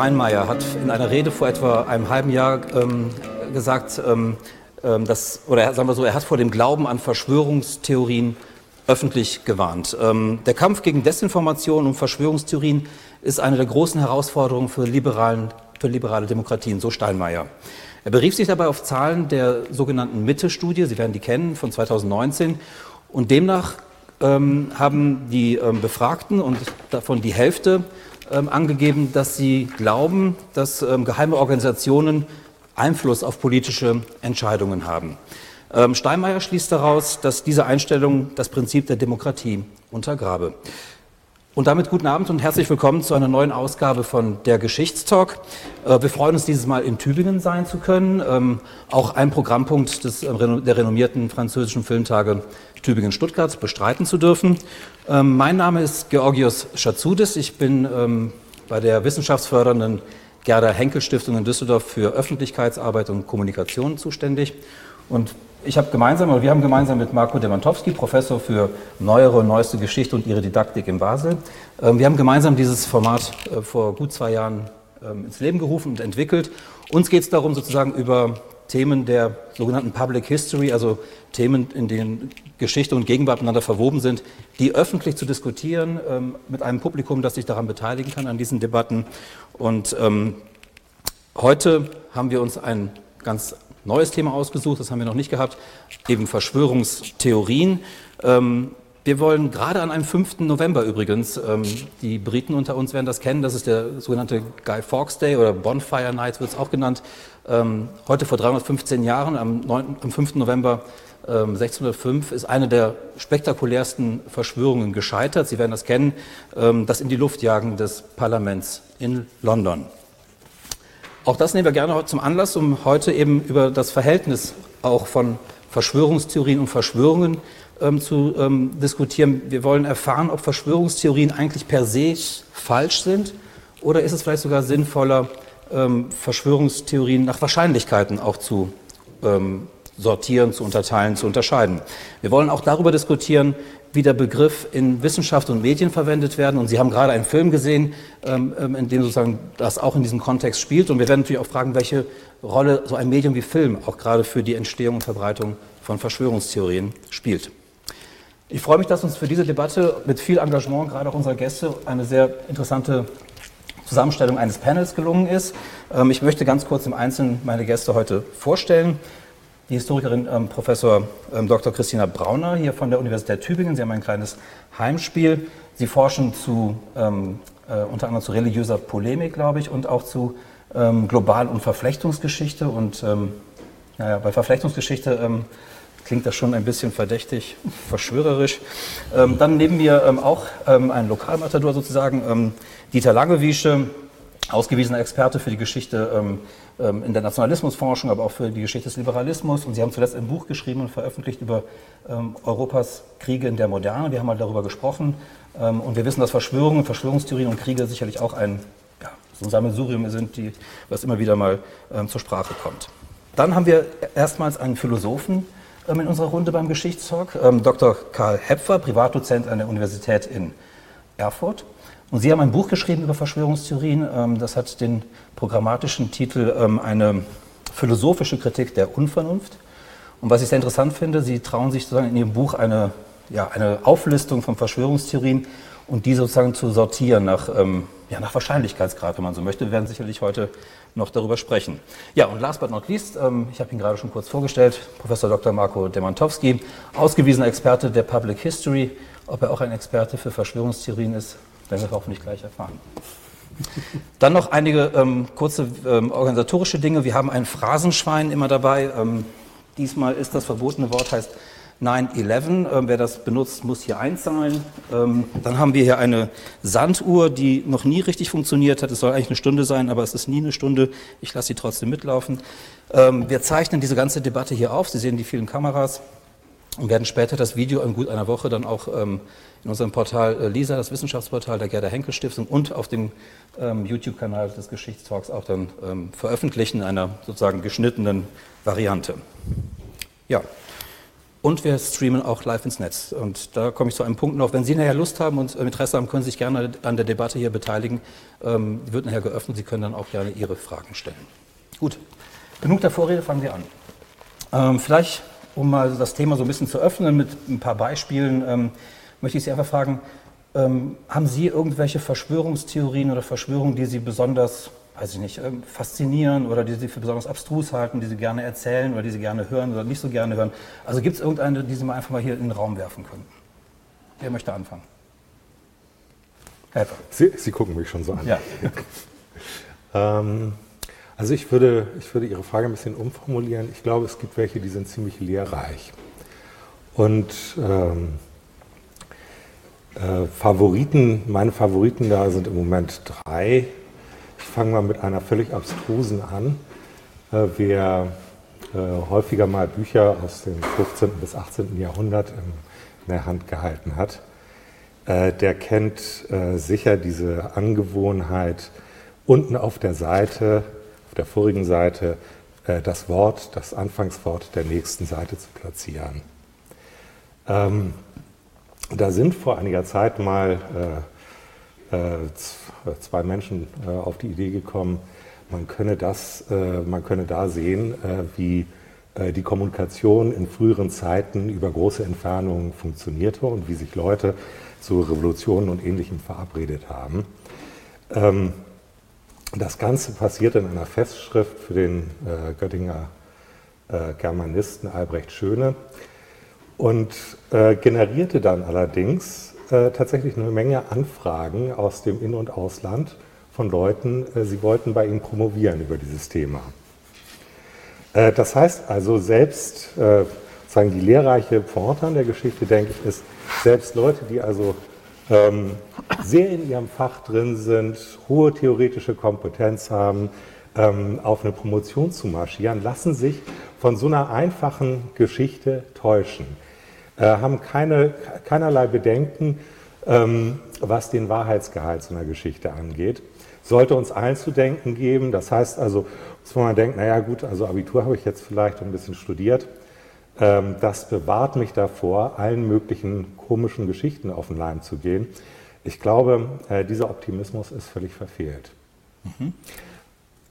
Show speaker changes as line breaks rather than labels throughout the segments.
Steinmeier hat in einer Rede vor etwa einem halben Jahr ähm, gesagt, ähm, ähm, dass, oder sagen wir so, er hat vor dem Glauben an Verschwörungstheorien öffentlich gewarnt. Ähm, der Kampf gegen Desinformation und Verschwörungstheorien ist eine der großen Herausforderungen für, liberalen, für liberale Demokratien, so Steinmeier. Er berief sich dabei auf Zahlen der sogenannten Mitte-Studie, Sie werden die kennen, von 2019. Und demnach ähm, haben die ähm, Befragten und davon die Hälfte ähm, angegeben, dass sie glauben, dass ähm, geheime Organisationen Einfluss auf politische Entscheidungen haben. Ähm, Steinmeier schließt daraus, dass diese Einstellung das Prinzip der Demokratie untergrabe. Und damit guten Abend und herzlich willkommen zu einer neuen Ausgabe von der Geschichtstalk. Äh, wir freuen uns dieses Mal in Tübingen sein zu können, ähm, auch ein Programmpunkt des, äh, der renommierten französischen Filmtage Tübingen-Stuttgart bestreiten zu dürfen. Ähm, mein Name ist Georgios Schatzoudis. Ich bin ähm, bei der wissenschaftsfördernden Gerda Henkel Stiftung in Düsseldorf für Öffentlichkeitsarbeit und Kommunikation zuständig. Und ich habe gemeinsam, oder wir haben gemeinsam mit Marco Demantowski, Professor für neuere und neueste Geschichte und ihre Didaktik in Basel, ähm, wir haben gemeinsam dieses Format äh, vor gut zwei Jahren ähm, ins Leben gerufen und entwickelt. Uns geht es darum, sozusagen über Themen der sogenannten Public History, also Themen, in denen Geschichte und Gegenwart miteinander verwoben sind, die öffentlich zu diskutieren ähm, mit einem Publikum, das sich daran beteiligen kann, an diesen Debatten. Und ähm, heute haben wir uns ein ganz neues Thema ausgesucht, das haben wir noch nicht gehabt, eben Verschwörungstheorien. Ähm, wir wollen gerade an einem 5. November übrigens, ähm, die Briten unter uns werden das kennen, das ist der sogenannte Guy Fawkes Day oder Bonfire Night wird es auch genannt. Ähm, heute vor 315 Jahren, am, 9, am 5. November 1605, ähm, ist eine der spektakulärsten Verschwörungen gescheitert. Sie werden das kennen, ähm, das in die Luft jagen des Parlaments in London. Auch das nehmen wir gerne zum Anlass, um heute eben über das Verhältnis auch von Verschwörungstheorien und Verschwörungen zu diskutieren. Wir wollen erfahren, ob Verschwörungstheorien eigentlich per se falsch sind oder ist es vielleicht sogar sinnvoller, ähm, Verschwörungstheorien nach Wahrscheinlichkeiten auch zu ähm, sortieren, zu unterteilen, zu unterscheiden. Wir wollen auch darüber diskutieren, wie der Begriff in Wissenschaft und Medien verwendet werden. Und Sie haben gerade einen Film gesehen, ähm, ähm, in dem sozusagen das auch in diesem Kontext spielt. Und wir werden natürlich auch fragen, welche Rolle so ein Medium wie Film auch gerade für die Entstehung und Verbreitung von Verschwörungstheorien spielt. Ich freue mich, dass uns für diese Debatte mit viel Engagement gerade auch unserer Gäste eine sehr interessante Zusammenstellung eines Panels gelungen ist. Ähm, ich möchte ganz kurz im Einzelnen meine Gäste heute vorstellen die Historikerin ähm, Professor ähm, Dr. Christina Brauner hier von der Universität Tübingen. Sie haben ein kleines Heimspiel. Sie forschen zu, ähm, äh, unter anderem zu religiöser Polemik, glaube ich, und auch zu ähm, Global- und Verflechtungsgeschichte. Und naja, bei Verflechtungsgeschichte klingt das schon ein bisschen verdächtig, verschwörerisch. dann neben mir auch ein Lokalmatador sozusagen, Dieter Langewiesche, ausgewiesener Experte für die Geschichte ähm, ähm, in der Nationalismusforschung, aber auch für die Geschichte des Liberalismus. Und Sie haben zuletzt ein Buch geschrieben und veröffentlicht über ähm, Europas Kriege in der Moderne. Wir haben mal darüber gesprochen. Ähm, und wir wissen, dass Verschwörungen, Verschwörungstheorien und Kriege sicherlich auch ein, ja, so Sammelsurium sind, die, was immer wieder mal ähm, zur Sprache kommt. Dann haben wir erstmals einen Philosophen ähm, in unserer Runde beim Geschichtstalk, Dr. Karl Hepfer, Privatdozent an der Universität in Erfurt. Und Sie haben ein Buch geschrieben über Verschwörungstheorien. Ähm, das hat den programmatischen Titel ähm, Eine philosophische Kritik der Unvernunft. Und was ich sehr interessant finde, Sie trauen sich sozusagen in Ihrem Buch eine, ja, eine Auflistung von Verschwörungstheorien und die sozusagen zu sortieren nach, ähm, ja, nach Wahrscheinlichkeitsgrad, wenn man so möchte. Wir werden sicherlich heute noch darüber sprechen. Ja, und last but not least, ich habe ihn gerade schon kurz vorgestellt, Professor Dr. Marco Demantowski, ausgewiesener Experte der Public History. Ob er auch ein Experte für Verschwörungstheorien ist, werden wir hoffentlich gleich erfahren. Dann noch einige ähm, kurze ähm, organisatorische Dinge. Wir haben ein Phrasenschwein immer dabei. Ähm, diesmal ist das verbotene Wort heißt 9-11. Ähm, wer das benutzt, muss hier einzahlen. Ähm, dann haben wir hier eine Sanduhr, die noch nie richtig funktioniert hat. Es soll eigentlich eine Stunde sein, aber es ist nie eine Stunde. Ich lasse sie trotzdem mitlaufen. Ähm, wir zeichnen diese ganze Debatte hier auf. Sie sehen die vielen Kameras und werden später das Video in gut einer Woche dann auch in unserem Portal äh, LISA, das Wissenschaftsportal der Gerda Henkel Stiftung und auf dem YouTube-Kanal des Geschichtstalks auch dann veröffentlichen in einer sozusagen geschnittenen Variante. Ja, und wir streamen auch live ins Netz. Und da komme ich zu einem Punkt noch. Wenn Sie nachher Lust haben und Interesse haben, können Sie sich gerne an der Debatte hier beteiligen. Ähm, die wird nachher geöffnet. Sie können dann auch gerne Ihre Fragen stellen. Gut, genug der Vorrede, fangen wir an. Ähm, vielleicht, um mal das Thema so ein bisschen zu öffnen mit ein paar Beispielen, ähm, möchte ich Sie einfach fragen, ähm, haben Sie irgendwelche Verschwörungstheorien oder Verschwörungen, die Sie besonders weiß ich nicht, ähm, faszinieren oder die Sie für besonders abstrus halten, die Sie gerne erzählen oder die Sie gerne hören oder nicht so gerne hören. Also gibt es irgendeine, die Sie mal einfach mal hier in den Raum werfen können? Wer möchte anfangen?
Helfer. Sie, Sie gucken mich schon so an.
Ja.
ähm, also ich würde, ich würde Ihre Frage ein bisschen umformulieren. Ich glaube, es gibt welche, die sind ziemlich lehrreich. Und ähm, äh, Favoriten, meine Favoriten da sind im Moment drei. Ich fange mal mit einer völlig abstrusen an. Äh, wer äh, häufiger mal Bücher aus dem 15. bis 18. Jahrhundert in der Hand gehalten hat, äh, der kennt sicher diese Angewohnheit, unten auf der Seite, auf der vorigen Seite, das Wort, das Anfangswort der nächsten Seite zu platzieren. Ähm, da sind vor einiger Zeit mal zwei Menschen äh, auf die Idee gekommen, man könne, das, äh, man könne da sehen, äh, wie die Kommunikation in früheren Zeiten über große Entfernungen funktionierte und wie sich Leute zu Revolutionen und Ähnlichem verabredet haben. Ähm, das Ganze passierte in einer Festschrift für den Göttinger Germanisten Albrecht Schöne und generierte dann allerdings äh, tatsächlich eine Menge Anfragen aus dem In- und Ausland von Leuten, äh, sie wollten bei ihm promovieren über dieses Thema. Äh, das heißt also, selbst äh, sagen die lehrreiche Pointe an der Geschichte, denke ich, ist, selbst Leute, die also ähm, sehr in ihrem Fach drin sind, hohe theoretische Kompetenz haben, ähm, auf eine Promotion zu marschieren, lassen sich von so einer einfachen Geschichte täuschen. Äh, haben keine, keinerlei Bedenken, ähm, was den Wahrheitsgehalt so einer Geschichte angeht. Sollte uns allen zu denken geben. Das heißt also, dass man denkt, naja gut, also Abitur habe ich jetzt vielleicht ein bisschen studiert. Ähm, das bewahrt mich davor, allen möglichen komischen Geschichten auf den Leim zu gehen. Ich glaube, äh, dieser Optimismus ist völlig verfehlt. Mhm.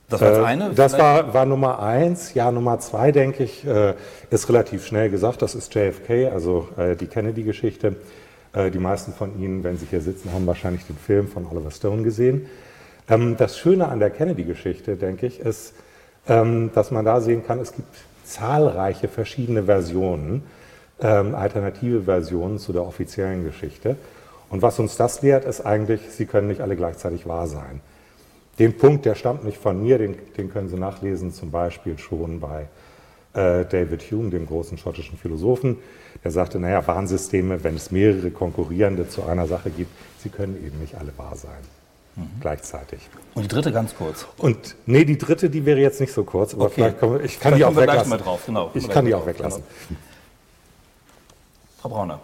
Das war das äh, eine? Das war, war, Nummer eins. Ja, Nummer zwei, denke ich, äh, ist relativ schnell gesagt. Das ist JFK, also äh, die Kennedy-Geschichte. Die meisten von Ihnen, wenn Sie hier sitzen, haben wahrscheinlich den Film von Oliver Stone gesehen. Ähm, das Schöne an der Kennedy-Geschichte, denke ich, ist, ähm, dass man da sehen kann, es gibt zahlreiche verschiedene Versionen, ähm, alternative Versionen zu der offiziellen Geschichte. Und was uns das lehrt, ist eigentlich, sie können nicht alle gleichzeitig wahr sein. Den Punkt, der stammt nicht von mir, den, den können Sie nachlesen, zum Beispiel schon bei äh, David Hume, dem großen schottischen Philosophen. Der sagte, naja, Warnsysteme, wenn es mehrere konkurrierende zu einer Sache gibt, sie können eben nicht alle wahr sein. Mhm. Gleichzeitig.
Und die dritte ganz kurz.
Und nee, die dritte, die wäre jetzt nicht so kurz, aber okay. vielleicht kommen, ich kann vielleicht die auch weglassen.
Drauf, genau.
Ich kann die auch weglassen. Genau.
Frau Brauner.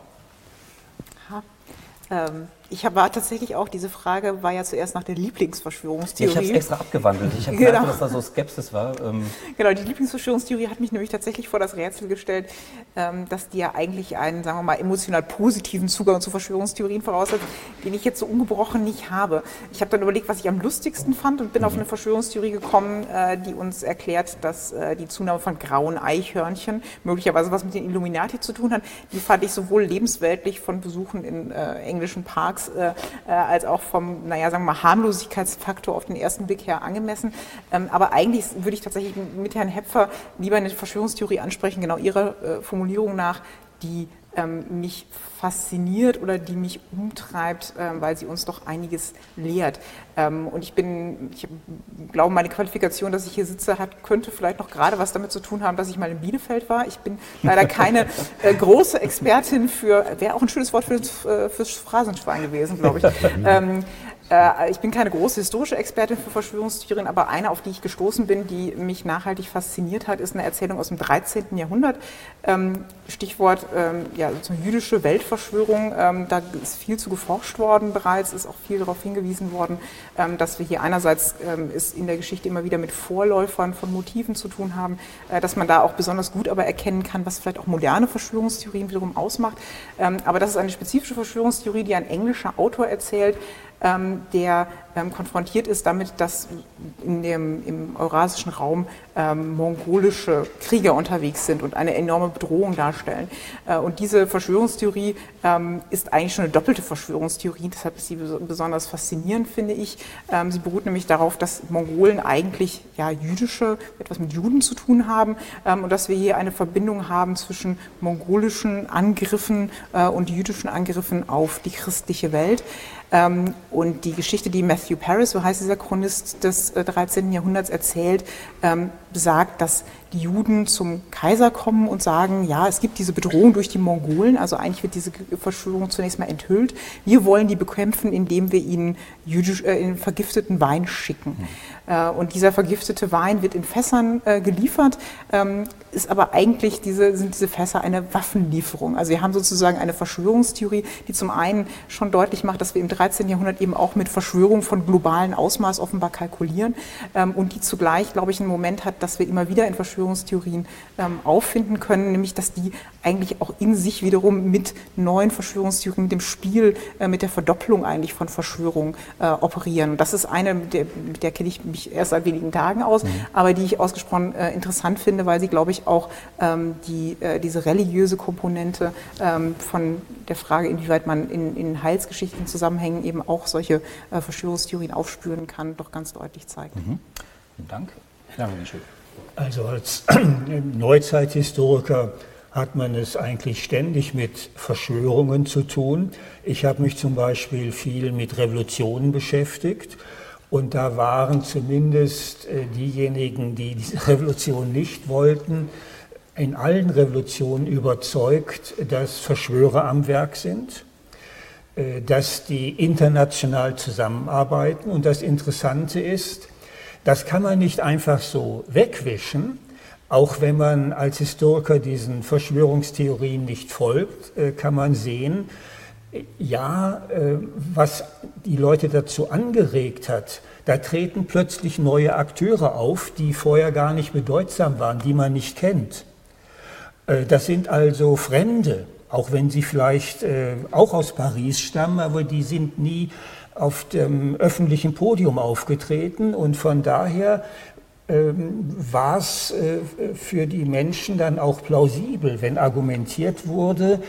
Ähm, ich war tatsächlich auch, diese Frage war ja zuerst nach der Lieblingsverschwörungstheorie.
Ich habe es extra abgewandelt. Ich habe genau. gemerkt, dass da so Skepsis war.
Ähm genau, die Lieblingsverschwörungstheorie hat mich nämlich tatsächlich vor das Rätsel gestellt, ähm, dass die ja eigentlich einen, sagen wir mal, emotional positiven Zugang zu Verschwörungstheorien voraussetzt, den ich jetzt so ungebrochen nicht habe. Ich habe dann überlegt, was ich am lustigsten fand und bin mhm. auf eine Verschwörungstheorie gekommen, äh, die uns erklärt, dass äh, die Zunahme von grauen Eichhörnchen möglicherweise was mit den Illuminati zu tun hat. Die fand ich sowohl lebensweltlich von Besuchen in äh, englischen Parks Äh, äh, als auch vom, naja, sagen wir mal, Harmlosigkeitsfaktor auf den ersten Blick her angemessen. Ähm, aber eigentlich würde ich tatsächlich mit Herrn Hepfer lieber eine Verschwörungstheorie ansprechen, genau Ihrer äh, Formulierung nach, die ähm, mich fasziniert oder die mich umtreibt, ähm, weil sie uns doch einiges lehrt. Ähm, und ich bin, ich glaube, meine Qualifikation, dass ich hier sitze, hat, könnte vielleicht noch gerade was damit zu tun haben, dass ich mal in Bielefeld war. Ich bin leider keine äh, große Expertin für, wäre auch ein schönes Wort für, äh, fürs Phrasenschwein gewesen, glaube ich. äh, ich bin keine große historische Expertin für Verschwörungstheorien, aber eine, auf die ich gestoßen bin, die mich nachhaltig fasziniert hat, ist eine Erzählung aus dem 13. Jahrhundert. Ähm, Stichwort ähm, ja, so jüdische Weltverschwörung. Ähm, da ist viel zu geforscht worden bereits, ist auch viel darauf hingewiesen worden, dass wir hier einerseits es in der Geschichte immer wieder mit Vorläufern von Motiven zu tun haben, äh, dass man da auch besonders gut aber erkennen kann, was vielleicht auch moderne Verschwörungstheorien wiederum ausmacht. aber das ist eine spezifische Verschwörungstheorie, die ein englischer Autor erzählt, der ähm, konfrontiert ist damit, dass in dem, im eurasischen Raum ähm, mongolische Krieger unterwegs sind und eine enorme Bedrohung darstellen. Äh, und diese Verschwörungstheorie ähm, ist eigentlich schon eine doppelte Verschwörungstheorie, deshalb ist sie besonders faszinierend, finde ich. Ähm, sie beruht nämlich darauf, dass Mongolen eigentlich ja, jüdische, etwas mit Juden zu tun haben ähm, und dass wir hier eine Verbindung haben zwischen mongolischen Angriffen äh, und jüdischen Angriffen auf die christliche Welt. Ähm, und die Geschichte, die Matthew Paris, so heißt dieser Chronist des 13. Äh, Jahrhunderts, erzählt, ähm, besagt, dass die Juden zum Kaiser kommen und sagen, ja, es gibt diese Bedrohung durch die Mongolen, also eigentlich wird diese Verschwörung zunächst mal enthüllt. Wir wollen die bekämpfen, indem wir ihnen jüdisch, äh, vergifteten Wein schicken. Mhm. Äh, und dieser vergiftete Wein wird in Fässern äh, geliefert, ähm, ist aber eigentlich diese, sind diese Fässer eine Waffenlieferung. Also wir haben sozusagen eine Verschwörungstheorie, die zum einen schon deutlich macht, dass wir im 13. Jahrhundert eben auch mit Verschwörung von globalen Ausmaß offenbar kalkulieren ähm, und die zugleich, glaube ich, einen Moment hat, dass wir immer wieder in Verschwörungstheorien ähm, auffinden können, nämlich dass die eigentlich auch in sich wiederum mit neuen Verschwörungstheorien, dem Spiel, äh, mit der Verdopplung eigentlich von Verschwörungen äh, operieren. Und das ist eine, mit der, mit der kenne ich mich erst seit wenigen Tagen aus, mhm. aber die ich ausgesprochen äh, interessant finde, weil sie, glaube ich, auch ähm, die, äh, diese religiöse Komponente ähm, von der Frage, inwieweit man in, in heilsgeschichtlichen Zusammenhängen eben auch solche äh, Verschwörungstheorien aufspüren kann, doch ganz deutlich zeigt. Mhm.
Vielen Dank. Ja,
also als Neuzeithistoriker hat man es eigentlich ständig mit Verschwörungen zu tun. Ich habe mich zum Beispiel viel mit Revolutionen beschäftigt und da waren zumindest äh, diejenigen, die diese Revolution nicht wollten, in allen Revolutionen überzeugt, dass Verschwörer am Werk sind, äh, dass die international zusammenarbeiten. Und das Interessante ist, das kann man nicht einfach so wegwischen, auch wenn man als Historiker diesen Verschwörungstheorien nicht folgt, äh, kann man sehen, ja, äh, was die Leute dazu angeregt hat, da treten plötzlich neue Akteure auf, die vorher gar nicht bedeutsam waren, die man nicht kennt. Äh, das sind also Fremde, auch wenn sie vielleicht auch aus Paris stammen, aber die sind nie auf dem öffentlichen Podium aufgetreten und von daher ähm, war es äh, für die Menschen dann auch plausibel, wenn argumentiert wurde,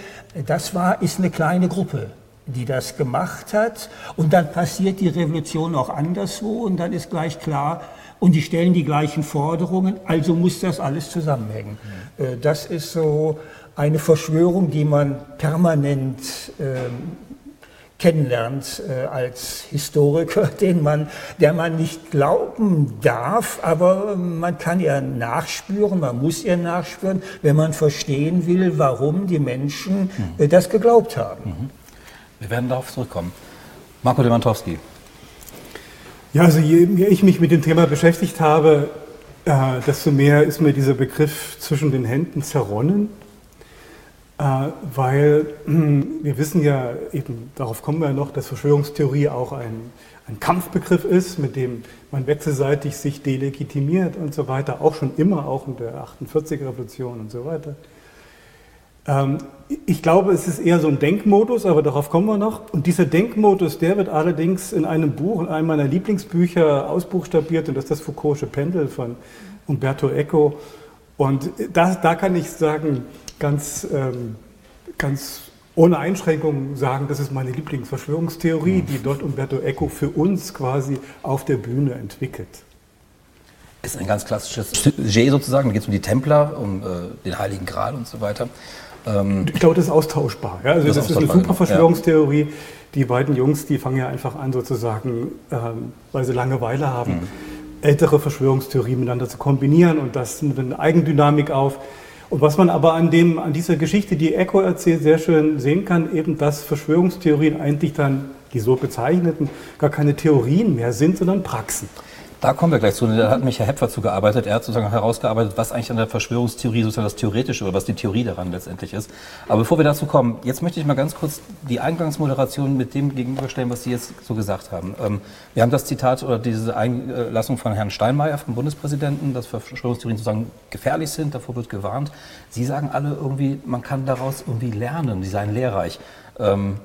das war, ist eine kleine Gruppe, die das gemacht hat und dann passiert die Revolution auch anderswo und dann ist gleich klar, und die stellen die gleichen Forderungen, also muss das alles zusammenhängen. Mhm. Das ist so eine Verschwörung, die man permanent ähm, kennenlernt äh, als Historiker, den man, der man nicht glauben darf, aber man kann ihr nachspüren, man muss ihr nachspüren, wenn man verstehen will, warum die Menschen äh, mhm. das geglaubt haben. Mhm.
Wir werden darauf zurückkommen. Marco Demantowski.
Ja, also je mehr ich mich mit dem Thema beschäftigt habe, äh, desto mehr ist mir dieser Begriff zwischen den Händen zerronnen. Äh, weil wir wissen ja eben, darauf kommen wir noch, dass Verschwörungstheorie auch ein, ein Kampfbegriff ist, mit dem man wechselseitig sich delegitimiert und so weiter, auch schon immer, auch in der 48er-Revolution und so weiter. Ähm, ich glaube, es ist eher so ein Denkmodus, aber darauf kommen wir noch. Und dieser Denkmodus, der wird allerdings in einem Buch, in einem meiner Lieblingsbücher ausbuchstabiert, und das ist das Foucault'sche Pendel von Umberto Eco. Und das, da kann ich sagen, ganz, ähm, ganz ohne Einschränkungen sagen, das ist meine Lieblingsverschwörungstheorie, die dort Umberto Eco für uns quasi auf der Bühne entwickelt.
Ist ein ganz klassisches Sujet sozusagen, da geht es um die Templer, um äh, den Heiligen Gral und so weiter.
Ähm, ich glaube, das ist austauschbar. Ja? Also das, das ist eine super. Verschwörungstheorie. Ja. Die beiden Jungs, die fangen ja einfach an, sozusagen, ähm, weil sie Langeweile haben, mhm. ältere Verschwörungstheorien miteinander zu kombinieren und das nimmt eine Eigendynamik auf. Und was man aber an, dem, an dieser Geschichte, die Echo erzählt, sehr schön sehen kann, eben, dass Verschwörungstheorien eigentlich dann, die so bezeichneten, gar keine Theorien mehr sind, sondern Praxen.
Da kommen wir gleich zu. Da hat mich Herr Hepfer zugearbeitet. Er hat sozusagen herausgearbeitet, was eigentlich an der Verschwörungstheorie sozusagen das Theoretische oder was die Theorie daran letztendlich ist. Aber bevor wir dazu kommen, jetzt möchte ich mal ganz kurz die Eingangsmoderation mit dem gegenüberstellen, was Sie jetzt so gesagt haben. Ähm, wir haben das Zitat oder diese Einlassung von Herrn Steinmeier, vom Bundespräsidenten, dass Verschwörungstheorien sozusagen gefährlich sind, davor wird gewarnt. Sie sagen alle irgendwie, man kann daraus irgendwie lernen, sie seien lehrreich. Ähm,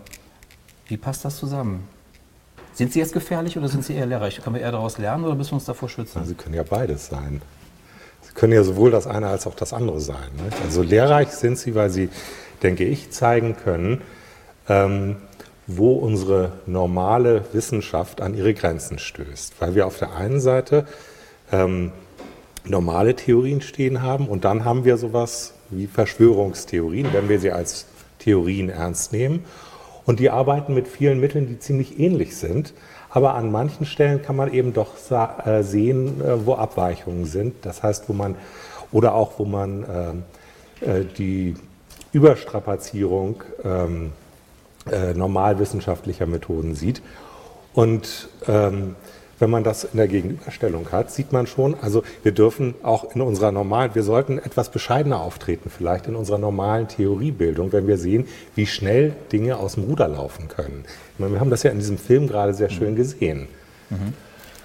wie passt das zusammen? Sind sie jetzt gefährlich oder sind sie eher lehrreich? Können wir eher daraus lernen oder müssen wir uns davor schützen?
Ja, sie können ja beides sein. Sie können ja sowohl das eine als auch das andere sein. Ne? Also lehrreich sind sie, weil sie, denke ich, zeigen können, ähm, wo unsere normale Wissenschaft an ihre Grenzen stößt. Weil wir auf der einen Seite ähm, normale Theorien stehen haben und dann haben wir sowas wie Verschwörungstheorien, wenn wir sie als Theorien ernst nehmen. Und die arbeiten mit vielen Mitteln, die ziemlich ähnlich sind. Aber an manchen Stellen kann man eben doch äh, sehen, äh, wo Abweichungen sind. Das heißt, wo man, oder auch wo man äh, die Überstrapazierung ähm, normalwissenschaftlicher Methoden sieht. Und ähm, wenn man das in der Gegenüberstellung hat, sieht man schon, also wir dürfen auch in unserer normalen, wir sollten etwas bescheidener auftreten, vielleicht in unserer normalen Theoriebildung, wenn wir sehen, wie schnell Dinge aus dem Ruder laufen können. Meine, wir haben das ja in diesem Film gerade sehr schön gesehen. Mhm.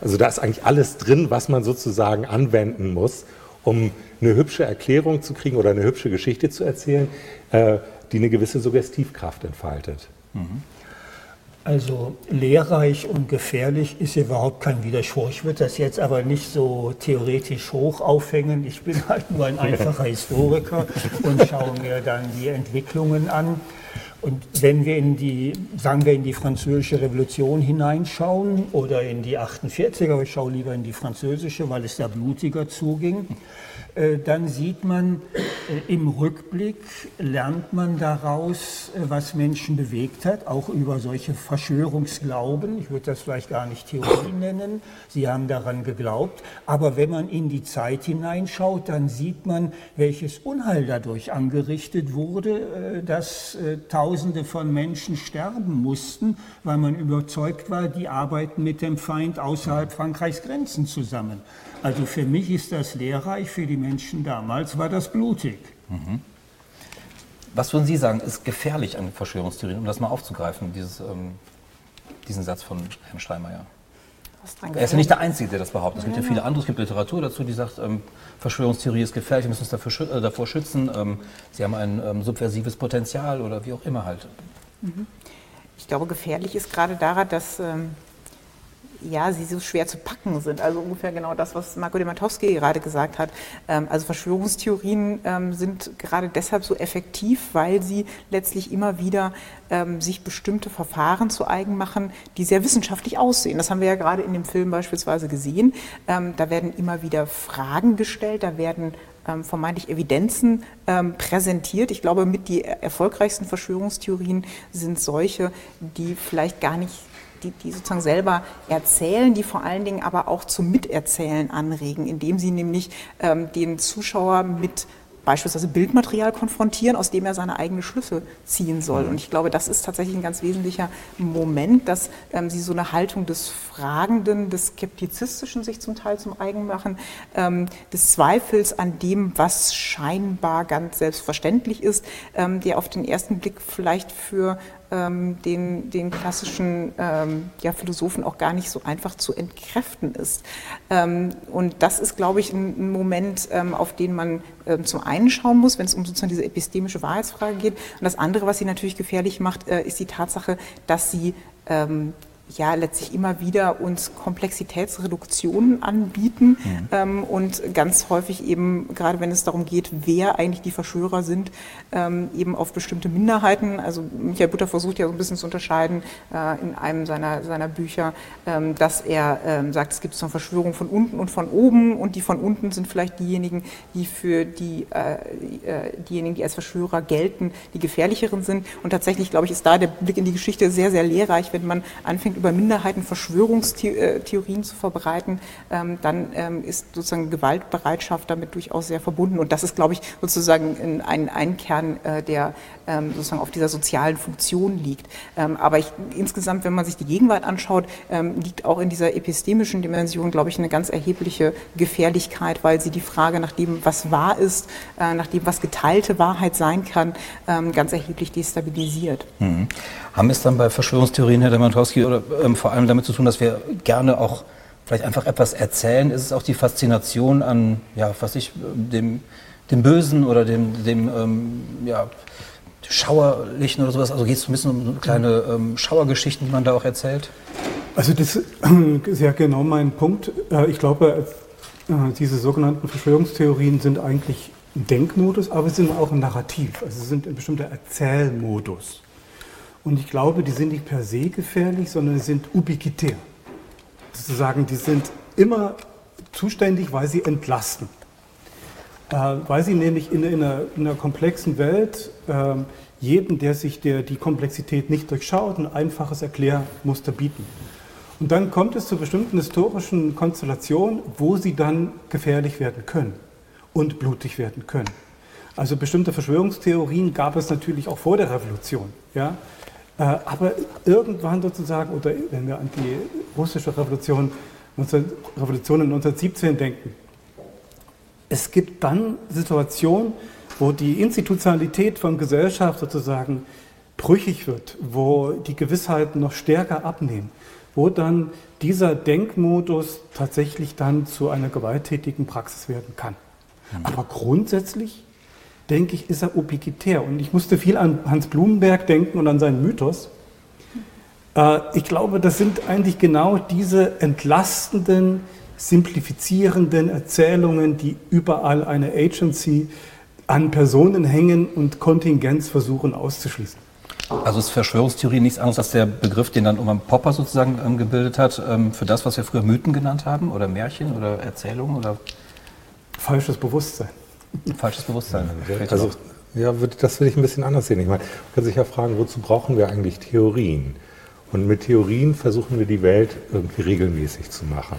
Also da ist eigentlich alles drin, was man sozusagen anwenden muss, um eine hübsche Erklärung zu kriegen oder eine hübsche Geschichte zu erzählen, äh, die eine gewisse Suggestivkraft entfaltet. Mhm.
Also lehrreich und gefährlich ist überhaupt kein Widerspruch. Ich würde das jetzt aber nicht so theoretisch hoch aufhängen. Ich bin halt nur ein einfacher Historiker und schaue mir dann die Entwicklungen an. Und wenn wir in die, sagen wir, in die französische Revolution hineinschauen oder in die 48er, aber ich schaue lieber in die französische, weil es da blutiger zuging, äh, dann sieht man äh, im Rückblick, lernt man daraus, äh, was Menschen bewegt hat, auch über solche Verschwörungsglauben. Ich würde das vielleicht gar nicht Theorie nennen. Sie haben daran geglaubt. Aber wenn man in die Zeit hineinschaut, dann sieht man, welches Unheil dadurch angerichtet wurde, dass Tausende von Menschen sterben mussten, weil man überzeugt war, die arbeiten mit dem Feind außerhalb Frankreichs Grenzen zusammen. Also für mich ist das lehrreich, für die Menschen damals war das blutig. Mhm.
Was würden Sie sagen, ist gefährlich an Verschwörungstheorien, um das mal aufzugreifen, dieses, ähm, diesen Satz von Herrn Steinmeier? Er ist ja nicht der Einzige, der das behauptet. Es gibt ja viele andere, es gibt Literatur dazu, die sagt, ähm, Verschwörungstheorie ist gefährlich, wir müssen uns dafür, äh, davor schützen, ähm, sie haben ein ähm, subversives Potenzial oder wie auch immer halt.
Mhm. Ich glaube, gefährlich ist gerade daran, dass ähm, ja, sie so schwer zu packen sind. Also ungefähr genau das, was Marco Dematowski gerade gesagt hat. Ähm, also Verschwörungstheorien ähm, sind gerade deshalb so effektiv, weil sie letztlich immer wieder ähm, sich bestimmte Verfahren zu eigen machen, die sehr wissenschaftlich aussehen. Das haben wir ja gerade in dem Film beispielsweise gesehen. Da werden immer wieder Fragen gestellt, da werden vermeintlich Evidenzen präsentiert. Ich glaube, mit die erfolgreichsten Verschwörungstheorien sind solche, die vielleicht gar nicht die, die sozusagen selber erzählen, die vor allen Dingen aber auch zum Miterzählen anregen, indem sie nämlich ähm, den Zuschauer mit beispielsweise Bildmaterial konfrontieren, aus dem er seine eigenen Schlüsse ziehen soll. Mhm. Und ich glaube, das ist tatsächlich ein ganz wesentlicher Moment, dass ähm, sie so eine Haltung des Fragenden, des Skeptizistischen sich zum Teil zum eigen machen, ähm, des Zweifels an dem, was scheinbar ganz selbstverständlich ist, ähm, der auf den ersten Blick vielleicht für ähm, den, den klassischen ähm, ja, Philosophen auch gar nicht so einfach zu entkräften ist. Ähm, und das ist, glaube ich, ein, ein Moment, ähm, auf den man ähm, zum einen schauen muss, wenn es um sozusagen diese epistemische Wahrheitsfrage geht. Und das andere, was sie natürlich gefährlich macht, äh, ist die Tatsache, dass sie ähm, ja letztlich immer wieder uns Komplexitätsreduktionen anbieten mhm. ähm, und ganz häufig eben, gerade wenn es darum geht, wer eigentlich die Verschwörer sind, ähm, eben auf bestimmte Minderheiten. Also Michael Butter versucht ja so ein bisschen zu unterscheiden äh, in einem seiner, seiner Bücher, ähm, dass er ähm, sagt, es gibt so eine Verschwörung von unten und von oben und die von unten sind vielleicht diejenigen, die für die, äh, äh diejenigen, die als Verschwörer gelten, die gefährlicheren sind. Und tatsächlich, glaube ich, ist da der Blick in die Geschichte sehr, sehr lehrreich, wenn man anfängt, über Minderheiten Verschwörungstheorien zu verbreiten, ähm, dann ähm, ist sozusagen Gewaltbereitschaft damit durchaus sehr verbunden. Und das ist, glaube ich, sozusagen ein, ein Kern, äh, der ähm, sozusagen auf dieser sozialen Funktion liegt. aber ich, insgesamt, wenn man sich die Gegenwart anschaut, liegt auch in dieser epistemischen Dimension, glaube ich, eine ganz erhebliche Gefährlichkeit, weil sie die Frage nach dem, was wahr ist, äh, nach dem, was geteilte Wahrheit sein kann, ganz erheblich destabilisiert.
Mhm. Haben es dann bei Verschwörungstheorien, Herr Demantowski, oder ähm, vor allem damit zu tun, dass wir gerne auch vielleicht einfach etwas erzählen? Ist es auch die Faszination an, ja, was ich, dem, dem Bösen oder dem, dem ähm, ja, Schauerlichen oder sowas? Also geht es ein bisschen um kleine ähm, Schauergeschichten, die man da auch erzählt?
Also das ist ja genau mein Punkt. Äh, ich glaube, äh, diese sogenannten Verschwörungstheorien sind eigentlich ein Denkmodus, aber sie sind auch ein Narrativ. Also sie sind ein bestimmter Erzählmodus. Und ich glaube, die sind nicht per se gefährlich, sondern sind ubiquitär. Sozusagen, die sind immer zuständig, weil sie entlasten. Äh, weil sie nämlich in, in, einer, in einer, komplexen Welt äh, jedem, der sich der, die Komplexität nicht durchschaut, ein einfaches Erklärmuster bieten. Und dann kommt es zu bestimmten historischen Konstellationen, wo sie dann gefährlich werden können und blutig werden können. Also bestimmte Verschwörungstheorien gab es natürlich auch vor der Revolution. Ja? Äh, aber irgendwann sozusagen, oder wenn wir an die russische Revolution, Revolution 1917 denken, es gibt dann Situationen, wo die Institutionalität von Gesellschaft sozusagen brüchig wird, wo die Gewissheiten noch stärker abnehmen, wo dann dieser Denkmodus tatsächlich dann zu einer gewalttätigen Praxis werden kann. Mhm. Aber grundsätzlich denke ich, ist er ubiquitär. Und ich musste viel an Hans Blumenberg denken und an seinen Mythos. Äh, ich glaube, das sind eigentlich genau diese entlastenden, simplifizierenden Erzählungen, die überall eine Agency an Personen hängen und Kontingenz versuchen auszuschließen.
Also ist Verschwörungstheorie nichts anderes als der Begriff, den dann Oman Popper sozusagen ähm, gebildet hat, ähm, für das, was wir früher Mythen genannt haben oder Märchen oder Erzählungen oder
falsches Bewusstsein.
Falsches Bewusstsein.
Also, ja, das würde ich ein bisschen anders sehen. Ich meine, man kann sich ja fragen, wozu brauchen wir eigentlich Theorien? Und mit Theorien versuchen wir die Welt irgendwie regelmäßig zu machen.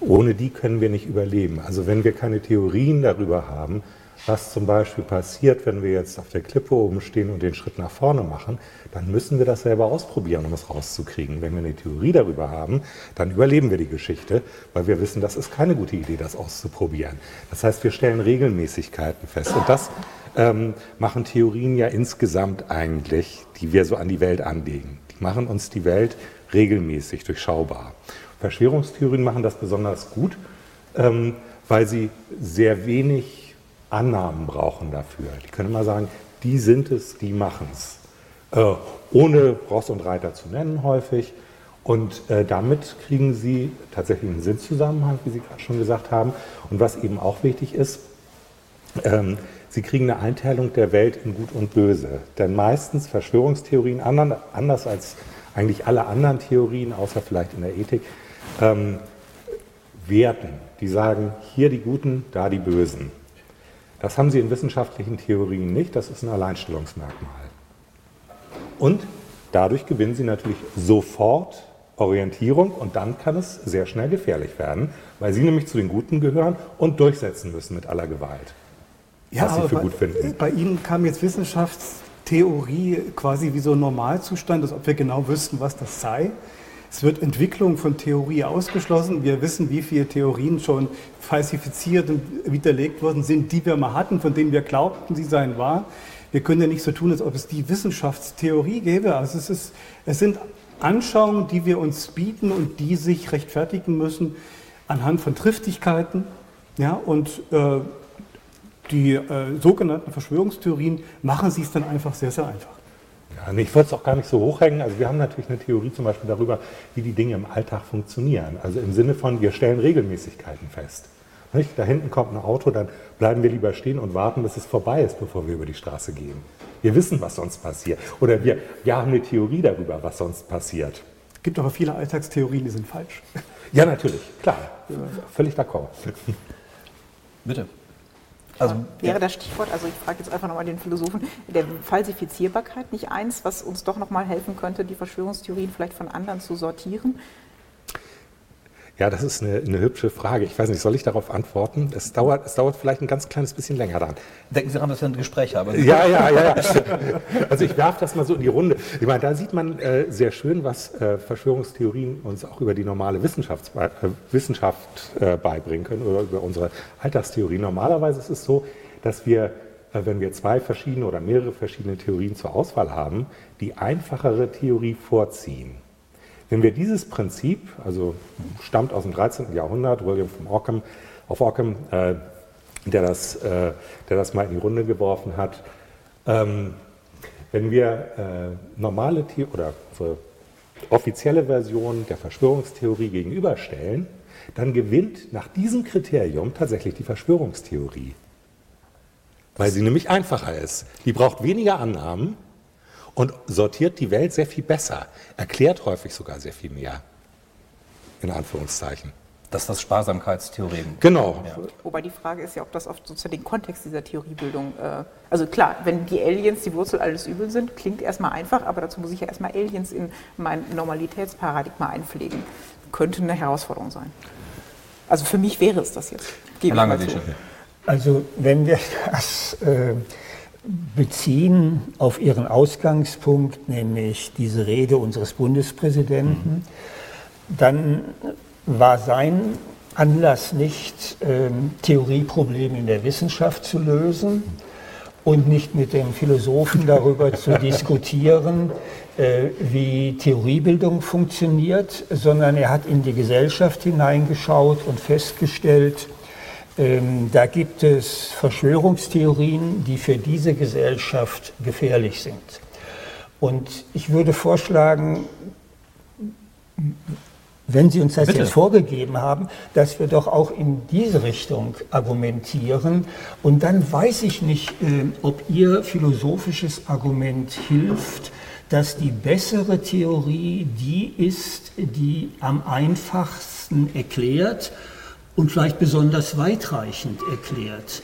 Ohne die können wir nicht überleben. Also wenn wir keine Theorien darüber haben, was zum Beispiel passiert, wenn wir jetzt auf der Klippe oben stehen und den Schritt nach vorne machen, dann müssen wir das selber ausprobieren, um es rauszukriegen. Wenn wir eine Theorie darüber haben, dann überleben wir die Geschichte, weil wir wissen, das ist keine gute Idee, das auszuprobieren. Das heißt, wir stellen Regelmäßigkeiten fest. Und das ähm, machen Theorien ja insgesamt eigentlich, die wir so an die Welt anlegen. Die machen uns die Welt regelmäßig durchschaubar. Verschwörungstheorien machen das besonders gut, ähm, weil sie sehr wenig Annahmen brauchen dafür. Die können immer sagen, die sind es, die machen es. Äh, ohne Ross und Reiter zu nennen häufig. Und äh, damit kriegen sie tatsächlich einen Sinnzusammenhang, wie Sie gerade schon gesagt haben. Und was eben auch wichtig ist, ähm, sie kriegen eine Einteilung der Welt in Gut und Böse. Denn meistens Verschwörungstheorien, anders als eigentlich alle anderen Theorien, außer vielleicht in der Ethik, ähm, werten. Die sagen, hier die Guten, da die Bösen. Das haben sie in wissenschaftlichen Theorien nicht, das ist ein Alleinstellungsmerkmal. Und dadurch gewinnen sie natürlich sofort Orientierung und dann kann es sehr schnell gefährlich werden, weil sie nämlich zu den Guten gehören und durchsetzen müssen mit aller Gewalt.
Ja, was sie für bei, gut finden. Bei Ihnen kam jetzt Wissenschaftstheorie quasi wie so ein Normalzustand, als ob wir genau wüssten, was das sei. Es wird Entwicklung von Theorie ausgeschlossen. Wir wissen, wie viele Theorien schon falsifiziert und widerlegt worden sind, die wir mal hatten, von denen wir glaubten, sie seien wahr wir können ja nicht so tun, als ob es die Wissenschaftstheorie gäbe. Also es, ist, es sind Anschauungen, die wir uns bieten und die sich rechtfertigen müssen anhand von Triftigkeiten. Ja, und äh, die äh, sogenannten Verschwörungstheorien machen sie es dann einfach sehr, sehr einfach.
Ich wollte es auch gar nicht so hochhängen. Also wir haben natürlich eine Theorie zum Beispiel darüber, wie die Dinge im Alltag funktionieren. Also im Sinne von, wir stellen Regelmäßigkeiten fest. Nicht? Da hinten kommt ein Auto, dann bleiben wir lieber stehen und warten, bis es vorbei ist, bevor wir über die Straße gehen. Wir wissen, was sonst passiert. Oder wir, wir haben eine Theorie darüber, was sonst passiert.
Es gibt aber viele Alltagstheorien, die sind falsch.
Ja, natürlich, klar. Völlig d'accord.
Bitte. Also, wäre ja. das Stichwort, also ich frage jetzt einfach nochmal den Philosophen, der Falsifizierbarkeit nicht eins, was uns doch nochmal helfen könnte, die Verschwörungstheorien vielleicht von anderen zu sortieren?
Ja, das ist eine, eine, hübsche Frage. Ich weiß nicht, soll ich darauf antworten? Es dauert, es dauert vielleicht ein ganz kleines bisschen länger dann.
Denken Sie daran, dass wir ein Gespräch haben.
Ja, ja, ja. ja. Also ich werfe das mal so in die Runde. Ich meine, da sieht man äh, sehr schön, was äh, Verschwörungstheorien uns auch über die normale Wissenschaft, äh, Wissenschaft äh, beibringen können oder über unsere Alltagstheorie. Normalerweise ist es so, dass wir, äh, wenn wir zwei verschiedene oder mehrere verschiedene Theorien zur Auswahl haben, die einfachere Theorie vorziehen. Wenn wir dieses Prinzip, also stammt aus dem 13. Jahrhundert, William von Ockham, auf Ockham, äh, der, das, äh, der das mal in die Runde geworfen hat, ähm, wenn wir äh, normale The oder offizielle Version der Verschwörungstheorie gegenüberstellen, dann gewinnt nach diesem Kriterium tatsächlich die Verschwörungstheorie. Weil sie nämlich einfacher ist. Die braucht weniger Annahmen und sortiert die Welt sehr viel besser, erklärt häufig sogar sehr viel mehr. In Anführungszeichen.
Das ist das Sparsamkeitstheorem.
Genau.
Ja. Wobei die Frage ist ja, ob das oft sozusagen den Kontext dieser Theoriebildung, äh, also klar, wenn die Aliens die Wurzel alles Übel sind, klingt erstmal einfach, aber dazu muss ich ja erstmal Aliens in mein Normalitätsparadigma einpflegen. Könnte eine Herausforderung sein. Also für mich wäre es das jetzt.
Gebe Lange Also wenn wir das äh, beziehen auf Ihren Ausgangspunkt, nämlich diese Rede unseres Bundespräsidenten, dann war sein Anlass nicht, ähm, Theorieprobleme in der Wissenschaft zu lösen und nicht mit dem Philosophen darüber zu diskutieren, äh, wie Theoriebildung funktioniert, sondern er hat in die Gesellschaft hineingeschaut und festgestellt, ähm, da gibt es Verschwörungstheorien, die für diese Gesellschaft gefährlich sind. Und ich würde vorschlagen, wenn Sie uns das Bitte. jetzt vorgegeben haben, dass wir doch auch in diese Richtung argumentieren. Und dann weiß ich nicht, äh, ob Ihr philosophisches Argument hilft, dass die bessere Theorie die ist, die am einfachsten erklärt und vielleicht besonders weitreichend erklärt.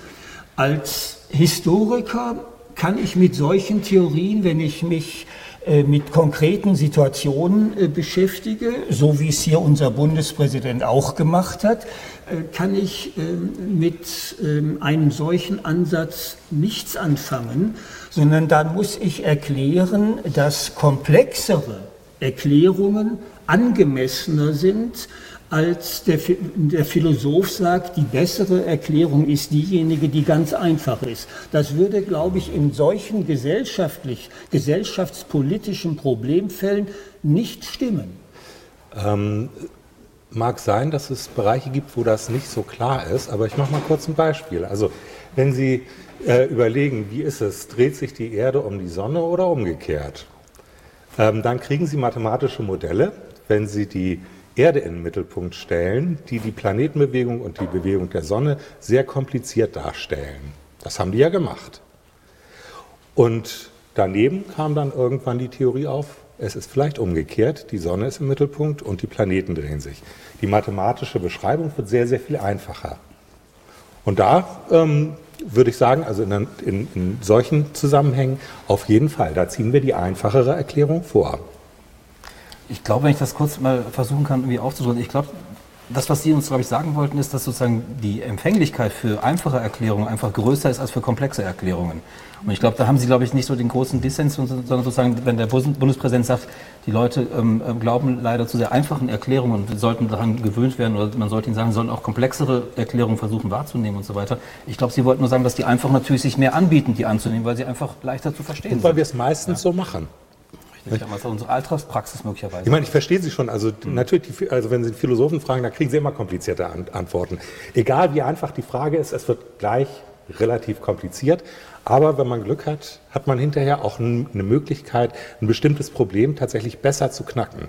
Als Historiker kann ich mit solchen Theorien, wenn ich mich äh, mit konkreten Situationen äh, beschäftige, so wie es hier unser Bundespräsident auch gemacht hat, äh, kann ich ähm, mit ähm, einem solchen Ansatz nichts anfangen, sondern dann muss ich erklären, dass komplexere Erklärungen angemessener sind als der, der, Philosoph sagt, die bessere Erklärung ist diejenige, die ganz einfach ist. Das würde, glaube ich, in solchen gesellschaftlich, gesellschaftspolitischen Problemfällen nicht stimmen.
Ähm, mag sein, dass es Bereiche gibt, wo das nicht so klar ist, aber ich mache mal kurz ein Beispiel. Also wenn Sie äh, überlegen, wie ist es, dreht sich die Erde um die Sonne oder umgekehrt, ähm, dann kriegen Sie mathematische Modelle, wenn Sie die Erde in den Mittelpunkt stellen, die die Planetenbewegung und die Bewegung der Sonne sehr kompliziert darstellen. Das haben die ja gemacht. Und daneben kam dann irgendwann die Theorie auf, es ist vielleicht umgekehrt, die Sonne ist im Mittelpunkt und die Planeten drehen sich. Die mathematische Beschreibung wird sehr, sehr viel einfacher. Und da ähm, würde ich sagen, also in, in, in solchen Zusammenhängen auf jeden Fall, da ziehen wir die einfachere Erklärung vor.
Ich glaube, wenn ich das kurz mal versuchen kann, irgendwie aufzudrücken, ich glaube, das, was Sie uns, glaube ich, sagen wollten, ist, dass sozusagen die Empfänglichkeit für einfache Erklärungen einfach größer ist als für komplexe Erklärungen. Und ich glaube, da haben Sie, glaube ich, nicht so den großen Dissens, sondern sozusagen, wenn der Bundespräsident sagt, die Leute ähm, ähm, glauben leider zu sehr einfachen Erklärungen und sollten daran gewöhnt werden oder man sollte ihnen sagen, sollen auch komplexere Erklärungen versuchen wahrzunehmen und so weiter. Ich glaube, Sie wollten nur sagen, dass die einfach natürlich sich mehr anbieten, die anzunehmen, weil sie einfach leichter zu verstehen und
sind. Weil wir es meistens ja. so machen.
Nicht, so unsere Alltagspraxis möglicherweise.
Ich meine, ich verstehe Sie schon. Also mhm. natürlich, also wenn Sie Philosophen fragen, da kriegen Sie immer komplizierte Antworten. Egal wie einfach die Frage ist, es wird gleich relativ kompliziert. Aber wenn man Glück hat, hat man hinterher auch eine Möglichkeit, ein bestimmtes Problem tatsächlich besser zu knacken.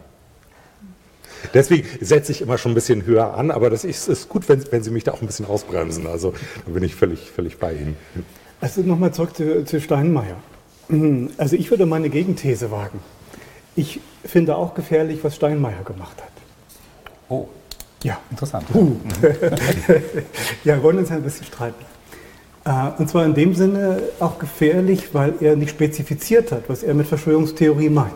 Deswegen setze ich immer schon ein bisschen höher an, aber das ist, ist gut, wenn, wenn, Sie mich da auch ein bisschen ausbremsen. Also da bin ich völlig, völlig bei Ihnen.
Also nochmal zurück zu, zu Steinmeier. Also ich würde meine Gegenthese wagen. Ich finde auch gefährlich, was Steinmeier gemacht hat.
Oh. Ja. Interessant.
Uh. ja, wir wollen uns ein bisschen streiten. Äh, und zwar in dem Sinne auch gefährlich, weil er nicht spezifiziert hat, was er mit Verschwörungstheorie meint.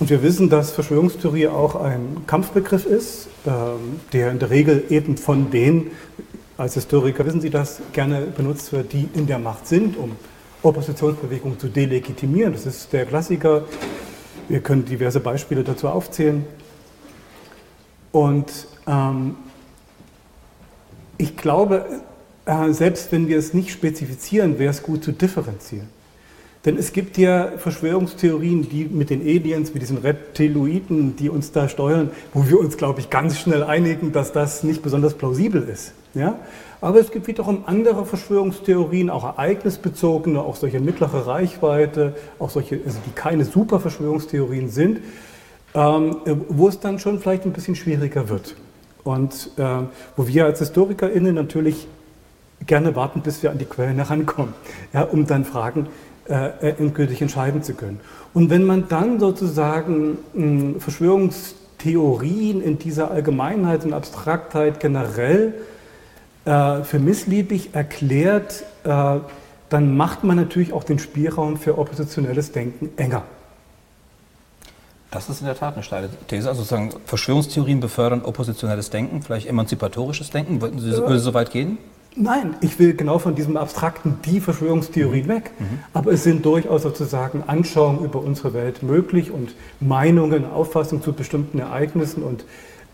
Und wir wissen, dass Verschwörungstheorie auch ein Kampfbegriff ist, ähm, der in der Regel eben von denen, als Historiker wissen Sie das, gerne benutzt wird, die in der Macht sind, um Oppositionsbewegungen zu delegitimieren. Das ist der Klassiker. Wir können diverse Beispiele dazu aufzählen. Und ähm, ich glaube, äh, selbst wenn wir es nicht spezifizieren, wäre es gut zu differenzieren. Denn es gibt ja Verschwörungstheorien, die mit den Aliens, mit diesen Reptiloiden, die uns da steuern, wo wir uns, glaube ich, ganz schnell einigen, dass das nicht besonders plausibel ist. Ja? Aber es gibt wiederum andere Verschwörungstheorien, auch ereignisbezogene, auch solche mittlere Reichweite, auch solche, also die keine Superverschwörungstheorien sind, ähm, wo es dann schon vielleicht ein bisschen schwieriger wird. Und äh, wo wir als HistorikerInnen natürlich gerne warten, bis wir an die Quellen herankommen, ja, um dann Fragen äh, endgültig entscheiden zu können. Und wenn man dann sozusagen mh, Verschwörungstheorien in dieser Allgemeinheit und Abstraktheit generell äh, für missliebig erklärt, äh, dann macht man natürlich auch den Spielraum für oppositionelles Denken enger.
Das ist in der Tat eine steile These. Also sozusagen Verschwörungstheorien befördern oppositionelles Denken, vielleicht emanzipatorisches Denken. Wollten Sie so, so weit gehen?
Nein, ich will genau von diesem abstrakten die Verschwörungstheorien weg. Mhm. Aber es sind durchaus sozusagen Anschauungen über unsere Welt möglich und Meinungen, Auffassungen zu bestimmten Ereignissen und,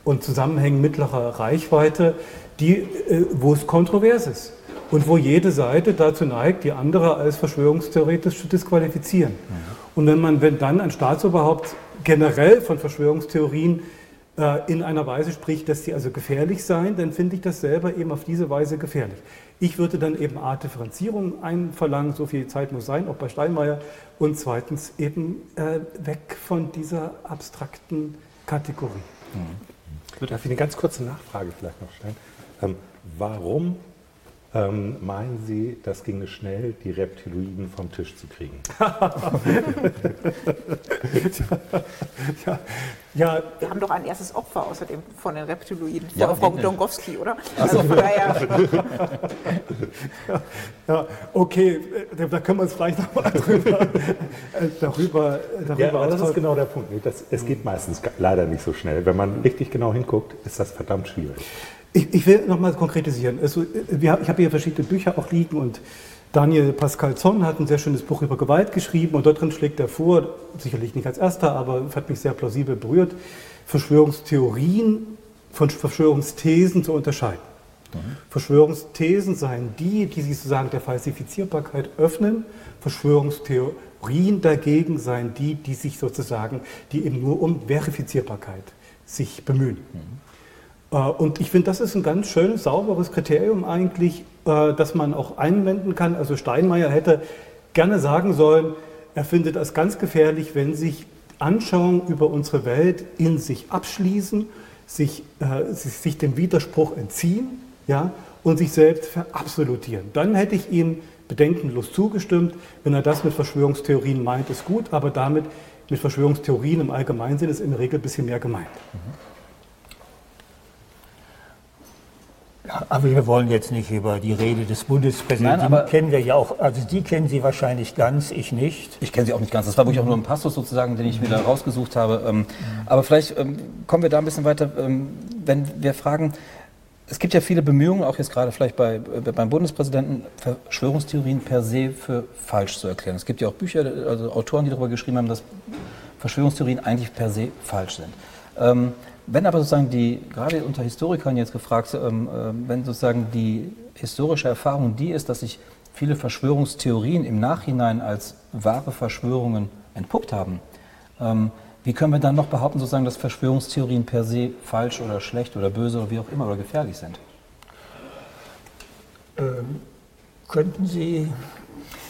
und Zusammenhängen mittlerer Reichweite, die, äh, wo es kontrovers ist und wo jede Seite dazu neigt, die andere als verschwörungstheoretisch zu disqualifizieren. Mhm. Und wenn man wenn dann ein Staatsoberhaupt generell von Verschwörungstheorien in einer Weise spricht, dass sie also gefährlich seien, dann finde ich das selber eben auf diese Weise gefährlich. Ich würde dann eben A, Differenzierung einverlangen, so viel Zeit muss sein, auch bei Steinmeier, und zweitens eben äh, weg von dieser abstrakten Kategorie.
Mhm. Darf ich eine ganz kurze Nachfrage vielleicht noch stellen? Ähm, warum ähm, meinen Sie, das ginge schnell, die Reptiloiden vom Tisch zu kriegen?
ja, ja, Wir haben doch ein erstes Opfer außerdem von den Reptiloiden, ja, Frau Dongowski, oder? Also von daher.
ja, ja, okay, äh, da können wir uns vielleicht noch mal drüber, äh, darüber,
darüber ja, aber Das ist genau der Punkt. Das, es geht meistens leider nicht so schnell. Wenn man richtig genau hinguckt, ist das verdammt schwierig.
Ich, ich will nochmal konkretisieren. Also, wir, ich habe hier verschiedene Bücher auch liegen und Daniel Pascal Zorn hat ein sehr schönes Buch über Gewalt geschrieben und dort drin schlägt er vor, sicherlich nicht als erster, aber hat mich sehr plausibel berührt, Verschwörungstheorien von Verschwörungsthesen zu unterscheiden. Mhm. Verschwörungsthesen seien die, die sich sozusagen der Falsifizierbarkeit öffnen. Verschwörungstheorien dagegen seien die, die sich sozusagen, die eben nur um Verifizierbarkeit sich bemühen. Mhm. Äh, und ich finde, das ist ein ganz schönes, sauberes Kriterium eigentlich, äh, das man auch einwenden kann. Also Steinmeier hätte gerne sagen sollen, er findet es ganz gefährlich, wenn sich Anschauungen über unsere Welt in sich abschließen, sich, äh, sich dem Widerspruch entziehen ja, und sich selbst verabsolutieren. Dann hätte ich ihm bedenkenlos zugestimmt. Wenn er das mit Verschwörungstheorien meint, ist gut, aber damit mit Verschwörungstheorien im Allgemeinen sind es in der Regel ein bisschen mehr gemeint. Mhm.
Aber wir wollen jetzt nicht über die Rede des Bundespräsidenten. Nein, aber kennen wir ja auch. Also die kennen Sie wahrscheinlich ganz, ich nicht.
Ich kenne sie auch nicht ganz. Das war wirklich auch nur ein Passus sozusagen, den ich wieder rausgesucht habe. Ähm, aber vielleicht ähm, kommen wir da ein bisschen weiter, ähm, wenn wir fragen. Es gibt ja viele Bemühungen, auch jetzt gerade vielleicht bei, äh, beim Bundespräsidenten, Verschwörungstheorien per se für falsch zu erklären. Es gibt ja auch Bücher, also Autoren, die darüber geschrieben haben, dass Verschwörungstheorien eigentlich per se falsch sind. Wenn aber sozusagen die, gerade unter Historikern jetzt gefragt, ähm, äh, wenn sozusagen die historische Erfahrung die ist, dass sich viele Verschwörungstheorien im Nachhinein als wahre Verschwörungen entpuppt haben, ähm, wie können wir dann noch behaupten, sozusagen, dass Verschwörungstheorien per se falsch oder schlecht oder böse oder wie auch immer oder gefährlich sind?
Ähm, könnten Sie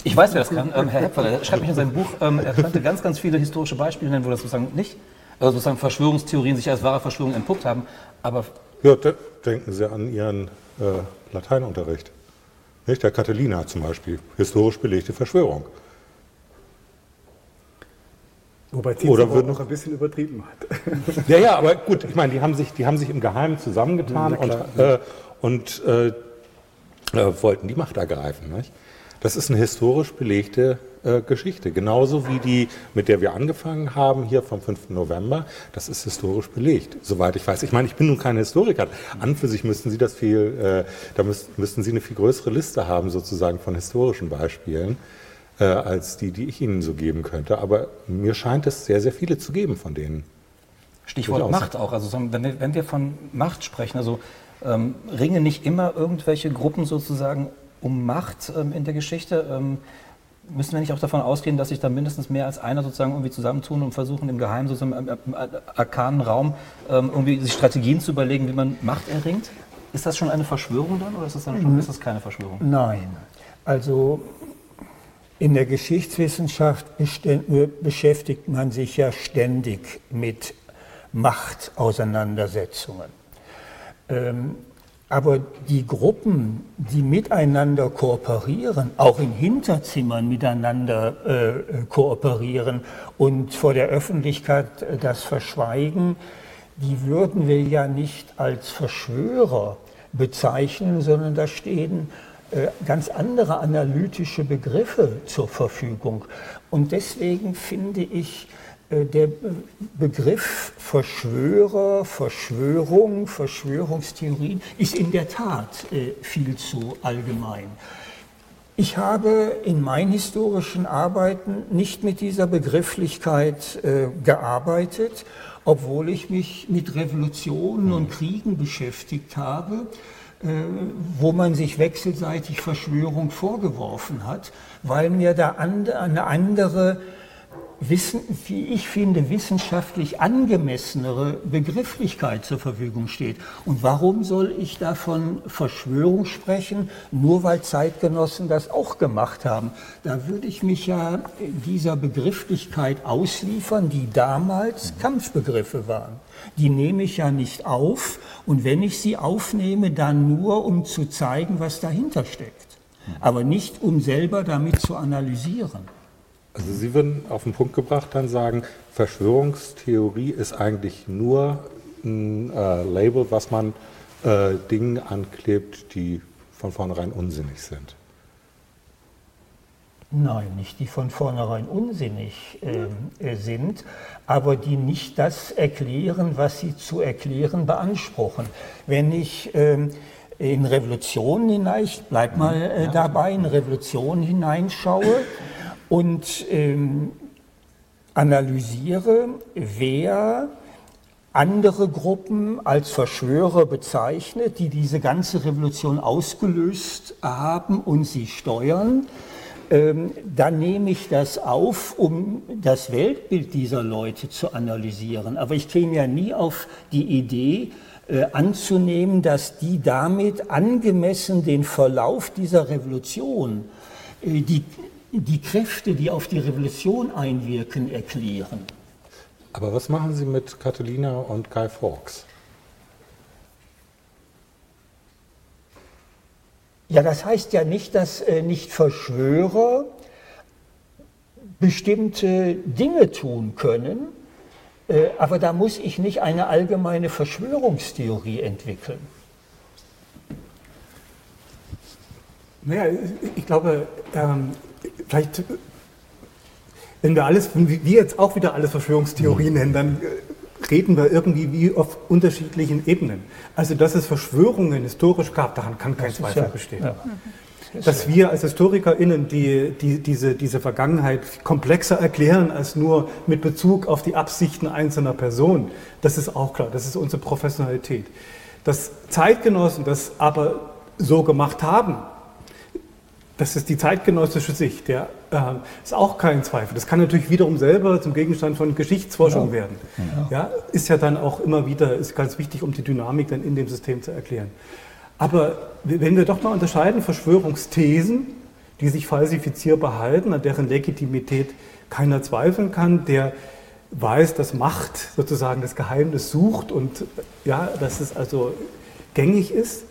ich weiß, wer das kann. Ähm, Herr Hepfer, er schreibt mich in seinem Buch, ähm, er könnte ganz, ganz viele historische Beispiele nennen, wo das sozusagen nicht, also sozusagen Verschwörungstheorien sich als wahre Verschwörungen entpuppt haben. Aber
ja, denken Sie an Ihren äh, Lateinunterricht. Nicht? Der Catilina zum Beispiel, historisch belegte Verschwörung.
Wobei Cicero noch ein bisschen übertrieben hat.
ja, ja, aber gut, ich meine, die haben sich, die haben sich im Geheimen zusammengetan und, äh, und äh, äh, wollten die Macht ergreifen. Nicht? Das ist eine historisch belegte äh, Geschichte. Genauso wie die, mit der wir angefangen haben, hier vom 5. November. Das ist historisch belegt, soweit ich weiß. Ich meine, ich bin nun kein Historiker. An für sich müssten Sie das viel, äh, da müssten, müssten Sie eine viel größere Liste haben, sozusagen von historischen Beispielen, äh, als die, die ich Ihnen so geben könnte. Aber mir scheint es sehr, sehr viele zu geben von denen.
Stichwort Macht auch. Also wenn wir, wenn wir von Macht sprechen, also ähm, ringen nicht immer irgendwelche Gruppen sozusagen um Macht ähm, in der Geschichte. Ähm, müssen wir nicht auch davon ausgehen, dass sich da mindestens mehr als einer sozusagen irgendwie zusammentun und versuchen im Geheimen sozusagen im, arkanen Raum ähm, irgendwie sich Strategien zu überlegen, wie man Macht erringt? Ist das schon eine Verschwörung dann oder ist das dann schon, ist das keine Verschwörung?
Nein. Also in der Geschichtswissenschaft beschäftigt man sich ja ständig mit Machtauseinandersetzungen. Ähm, aber die Gruppen, die miteinander kooperieren, auch in Hinterzimmern miteinander äh, kooperieren und vor der Öffentlichkeit äh, das verschweigen, die würden wir ja nicht als Verschwörer bezeichnen, sondern da stehen äh, ganz andere analytische Begriffe zur Verfügung. Und deswegen finde ich, der Begriff Verschwörer, Verschwörung, Verschwörungstheorien ist in der Tat äh, viel zu allgemein. Ich habe in meinen historischen Arbeiten nicht mit dieser Begrifflichkeit äh, gearbeitet, obwohl ich mich mit Revolutionen und Kriegen beschäftigt habe, wo man sich wechselseitig Verschwörung vorgeworfen hat, weil mir da eine andere wissen, wie ich finde, wissenschaftlich angemessenere Begrifflichkeit zur Verfügung steht. Und warum soll ich davon Verschwörung sprechen, nur weil Zeitgenossen das auch gemacht haben? Da würde ich mich ja dieser Begrifflichkeit ausliefern, die damals Kampfbegriffe waren. Die nehme ich ja nicht auf und wenn ich sie aufnehme, dann nur, um zu zeigen, was dahinter steckt, aber nicht um selber damit zu analysieren.
Also Sie würden auf den Punkt gebracht dann sagen, Verschwörungstheorie ist eigentlich nur ein äh, Label, was man äh, Dingen anklebt, die von vornherein unsinnig sind.
Nein, nicht die von vornherein unsinnig ähm, äh, sind, aber die nicht das erklären, was sie zu erklären beanspruchen. Wenn ich ähm, in Revolutionen hinein, ich bleib mal äh, dabei, in Revolutionen hineinschaue, und ähm, analysiere, wer andere Gruppen als Verschwörer bezeichnet, die diese ganze Revolution ausgelöst haben und sie steuern, ähm, dann nehme ich das auf, um das Weltbild dieser Leute zu analysieren. Aber ich käme ja nie auf die Idee, äh, anzunehmen, dass die damit angemessen den Verlauf dieser Revolution, äh, die die Kräfte, die auf die Revolution einwirken, erklären.
Aber was machen Sie mit Catalina und Guy Fawkes?
Ja, das heißt ja nicht, dass äh, nicht Verschwörer bestimmte Dinge tun können, äh, aber da muss ich nicht eine allgemeine Verschwörungstheorie entwickeln.
Naja, ich glaube, ähm, vielleicht, wenn wir alles, wenn wir jetzt auch wieder alles Verschwörungstheorien nennen, dann äh, reden wir irgendwie wie auf unterschiedlichen Ebenen. Also, dass es Verschwörungen historisch gab, daran kann kein Zweifel ja, bestehen. Ja. Dass wir als HistorikerInnen die, die, diese, diese Vergangenheit komplexer erklären als nur mit Bezug auf die Absichten einzelner Personen, das ist auch klar, das ist unsere Professionalität. Dass Zeitgenossen das aber so gemacht haben, das ist die zeitgenössische Sicht, ja. Äh, ist auch kein Zweifel. Das kann natürlich wiederum selber zum Gegenstand von Geschichtsforschung ja. werden. Ja. Ist ja dann auch immer wieder, ist ganz wichtig, um die Dynamik dann in dem System zu erklären. Aber wenn wir doch mal unterscheiden, Verschwörungsthesen, die sich falsifizierbar halten, an deren Legitimität keiner zweifeln kann, der weiß, dass Macht sozusagen das Geheimnis sucht und ja, dass es also gängig ist,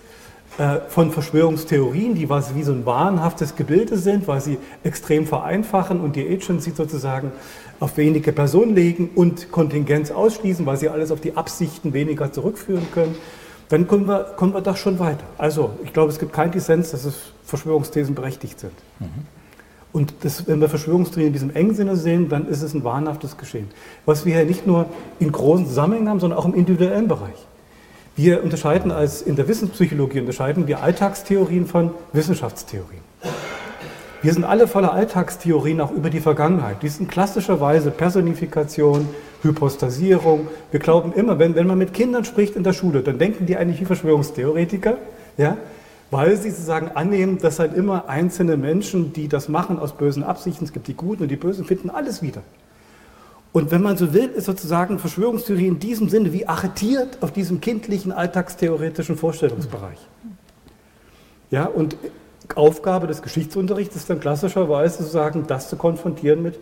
von Verschwörungstheorien, die was wie so ein wahnhaftes Gebilde sind, weil sie extrem vereinfachen und die Agency sozusagen auf wenige Personen legen und Kontingenz ausschließen, weil sie alles auf die Absichten weniger zurückführen können dann kommen wir, kommen wir doch schon weiter. Also ich glaube, es gibt keinen Dissens, dass es Verschwörungsthesen berechtigt sind. Mhm. Und das, wenn wir Verschwörungstheorien in diesem engen Sinne sehen, dann ist es ein wahnhaftes Geschehen. Was wir hier nicht nur in großen Zusammenhängen haben, sondern auch im individuellen Bereich. Wir unterscheiden als in der Wissenspsychologie unterscheiden wir Alltagstheorien von Wissenschaftstheorien. Wir sind alle voller Alltagstheorien auch über die Vergangenheit. Die sind klassischerweise Personifikation, Hypostasierung. Wir glauben immer, wenn, wenn man mit Kindern spricht in der Schule, dann denken die eigentlich wie Verschwörungstheoretiker, ja? weil sie sozusagen annehmen, dass halt immer einzelne Menschen, die das machen aus bösen Absichten, es gibt die Guten und die Bösen, finden alles wieder. Und wenn man so will, ist sozusagen Verschwörungstheorie in diesem Sinne wie arretiert auf diesem kindlichen, alltagstheoretischen Vorstellungsbereich. Ja, und Aufgabe des Geschichtsunterrichts ist dann klassischerweise sozusagen, das zu konfrontieren mit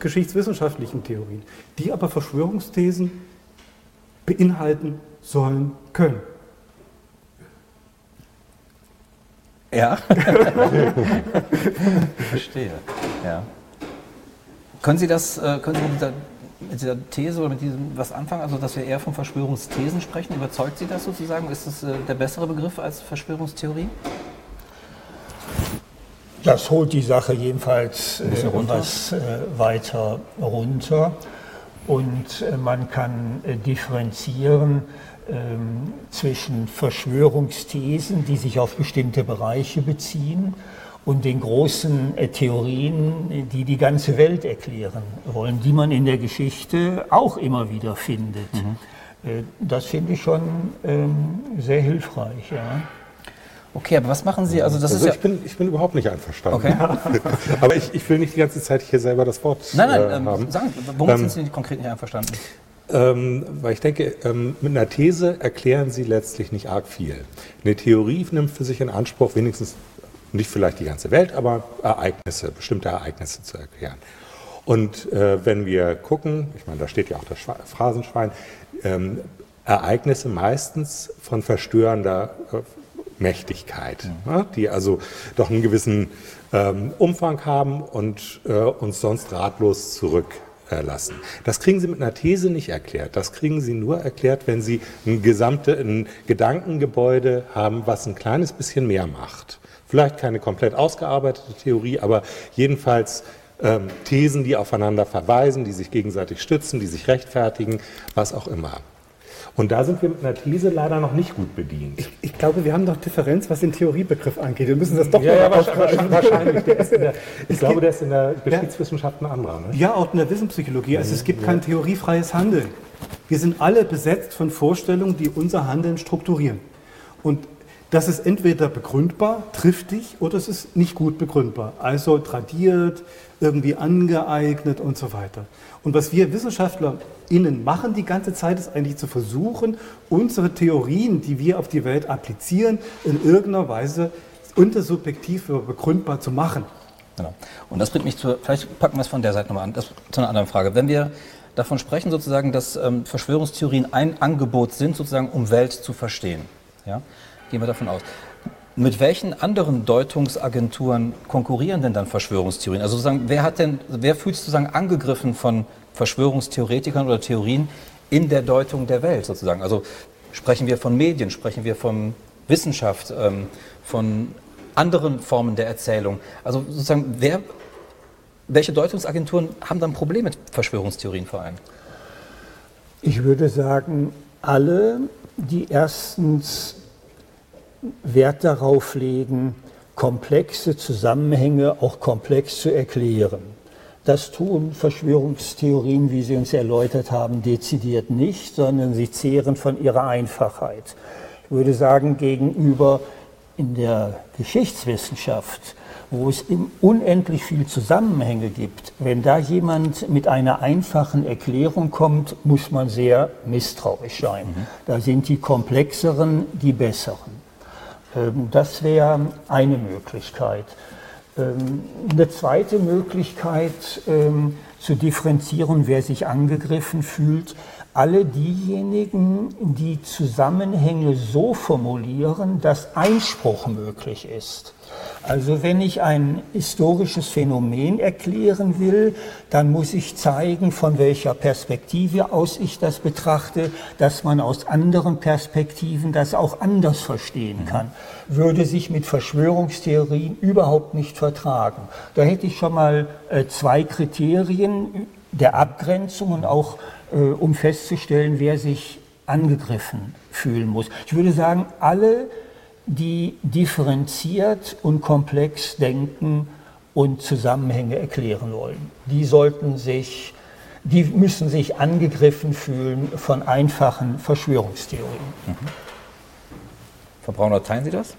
geschichtswissenschaftlichen Theorien, die aber Verschwörungsthesen beinhalten sollen können.
Ja. Verstehe. Ja. Können Sie das, äh, können Sie mit dieser, mit dieser, These oder mit diesem was anfangen, also dass wir eher von Verschwörungsthesen sprechen? Überzeugt Sie das sozusagen? Ist das äh, der bessere Begriff als Verschwörungstheorie?
Das holt die Sache jedenfalls äh, etwas äh, weiter runter und man kann differenzieren ähm, zwischen Verschwörungsthesen, die sich auf bestimmte Bereiche beziehen, und den großen äh, Theorien, die die ganze Welt erklären wollen, die man in der Geschichte auch immer wieder findet. Mhm. Äh, das finde ich schon ähm, sehr hilfreich. Ja.
Okay, aber was machen Sie? Also, das
also
ist
ich, bin, ich bin überhaupt nicht einverstanden. Okay. aber ich, ich will nicht die ganze Zeit hier selber das Wort
nein, nein, äh, ähm, haben. Sagen, warum ähm, sind Sie konkret nicht einverstanden?
Ähm, weil ich denke, ähm, mit einer These erklären Sie letztlich nicht arg viel. Eine Theorie nimmt für sich in Anspruch, wenigstens nicht vielleicht die ganze Welt, aber Ereignisse, bestimmte Ereignisse zu erklären. Und äh, wenn wir gucken, ich meine, da steht ja auch das Schwe Phrasenschwein, ähm, Ereignisse meistens von verstörender äh, Mächtigkeit, ja. die also doch einen gewissen ähm, Umfang haben und äh, uns sonst ratlos zurücklassen. Das kriegen Sie mit einer These nicht erklärt. Das kriegen Sie nur erklärt, wenn Sie ein, gesamte, ein Gedankengebäude haben, was ein kleines bisschen mehr macht. Vielleicht keine komplett ausgearbeitete Theorie, aber jedenfalls ähm, Thesen, die aufeinander verweisen, die sich gegenseitig stützen, die sich rechtfertigen, was auch immer. Und da sind wir mit einer These leider noch nicht gut bedient.
Ich, ich glaube, wir haben noch Differenz, was den Theoriebegriff angeht. Wir müssen das doch
ja, ja, wahrscheinlich. wahrscheinlich. Der der, ich glaube, der ist in der Geschichtswissenschaft ein anderer.
Ne? Ja, auch in der Wissenspsychologie. Also es gibt ja. kein theoriefreies Handeln. Wir sind alle besetzt von Vorstellungen, die unser Handeln strukturieren. Und das ist entweder begründbar, triftig, oder es ist nicht gut begründbar. Also tradiert, irgendwie angeeignet und so weiter. Und was wir WissenschaftlerInnen machen die ganze Zeit, ist eigentlich zu versuchen, unsere Theorien, die wir auf die Welt applizieren, in irgendeiner Weise untersubjektiv begründbar zu machen.
Genau. Und das bringt mich zu, vielleicht packen wir es von der Seite nochmal an, das, zu einer anderen Frage. Wenn wir davon sprechen, sozusagen, dass ähm, Verschwörungstheorien ein Angebot sind, sozusagen, um Welt zu verstehen, ja, Gehen wir davon aus. Mit welchen anderen Deutungsagenturen konkurrieren denn dann Verschwörungstheorien? Also sozusagen, wer hat denn, wer fühlt sich sozusagen angegriffen von Verschwörungstheoretikern oder Theorien in der Deutung der Welt sozusagen? Also sprechen wir von Medien, sprechen wir von Wissenschaft, ähm, von anderen Formen der Erzählung. Also sozusagen, wer, welche Deutungsagenturen haben dann Probleme mit Verschwörungstheorien vor allem?
Ich würde sagen, alle, die erstens Wert darauf legen, komplexe Zusammenhänge auch komplex zu erklären. Das tun Verschwörungstheorien, wie Sie uns erläutert haben, dezidiert nicht, sondern sie zehren von ihrer Einfachheit. Ich würde sagen, gegenüber in der Geschichtswissenschaft, wo es unendlich viele Zusammenhänge gibt, wenn da jemand mit einer einfachen Erklärung kommt, muss man sehr misstrauisch sein. Mhm. Da sind die komplexeren die besseren. Ähm, das wäre eine Möglichkeit. Ähm, eine zweite Möglichkeit ähm, zu differenzieren, wer sich angegriffen fühlt, alle diejenigen, die Zusammenhänge so formulieren, dass Einspruch möglich ist. Also wenn ich ein historisches Phänomen erklären will, dann muss ich zeigen, von welcher Perspektive aus ich das betrachte, dass man aus anderen Perspektiven das auch anders verstehen mhm. kann. Würde sich mit Verschwörungstheorien überhaupt nicht vertragen. Da hätte ich schon mal äh, zwei Kriterien der Abgrenzung und auch um festzustellen, wer sich angegriffen fühlen muss. Ich würde sagen, alle die differenziert und komplex denken und Zusammenhänge erklären wollen. Die sollten sich, die müssen sich angegriffen fühlen von einfachen Verschwörungstheorien. Mhm.
Frau Brauner, teilen Sie das?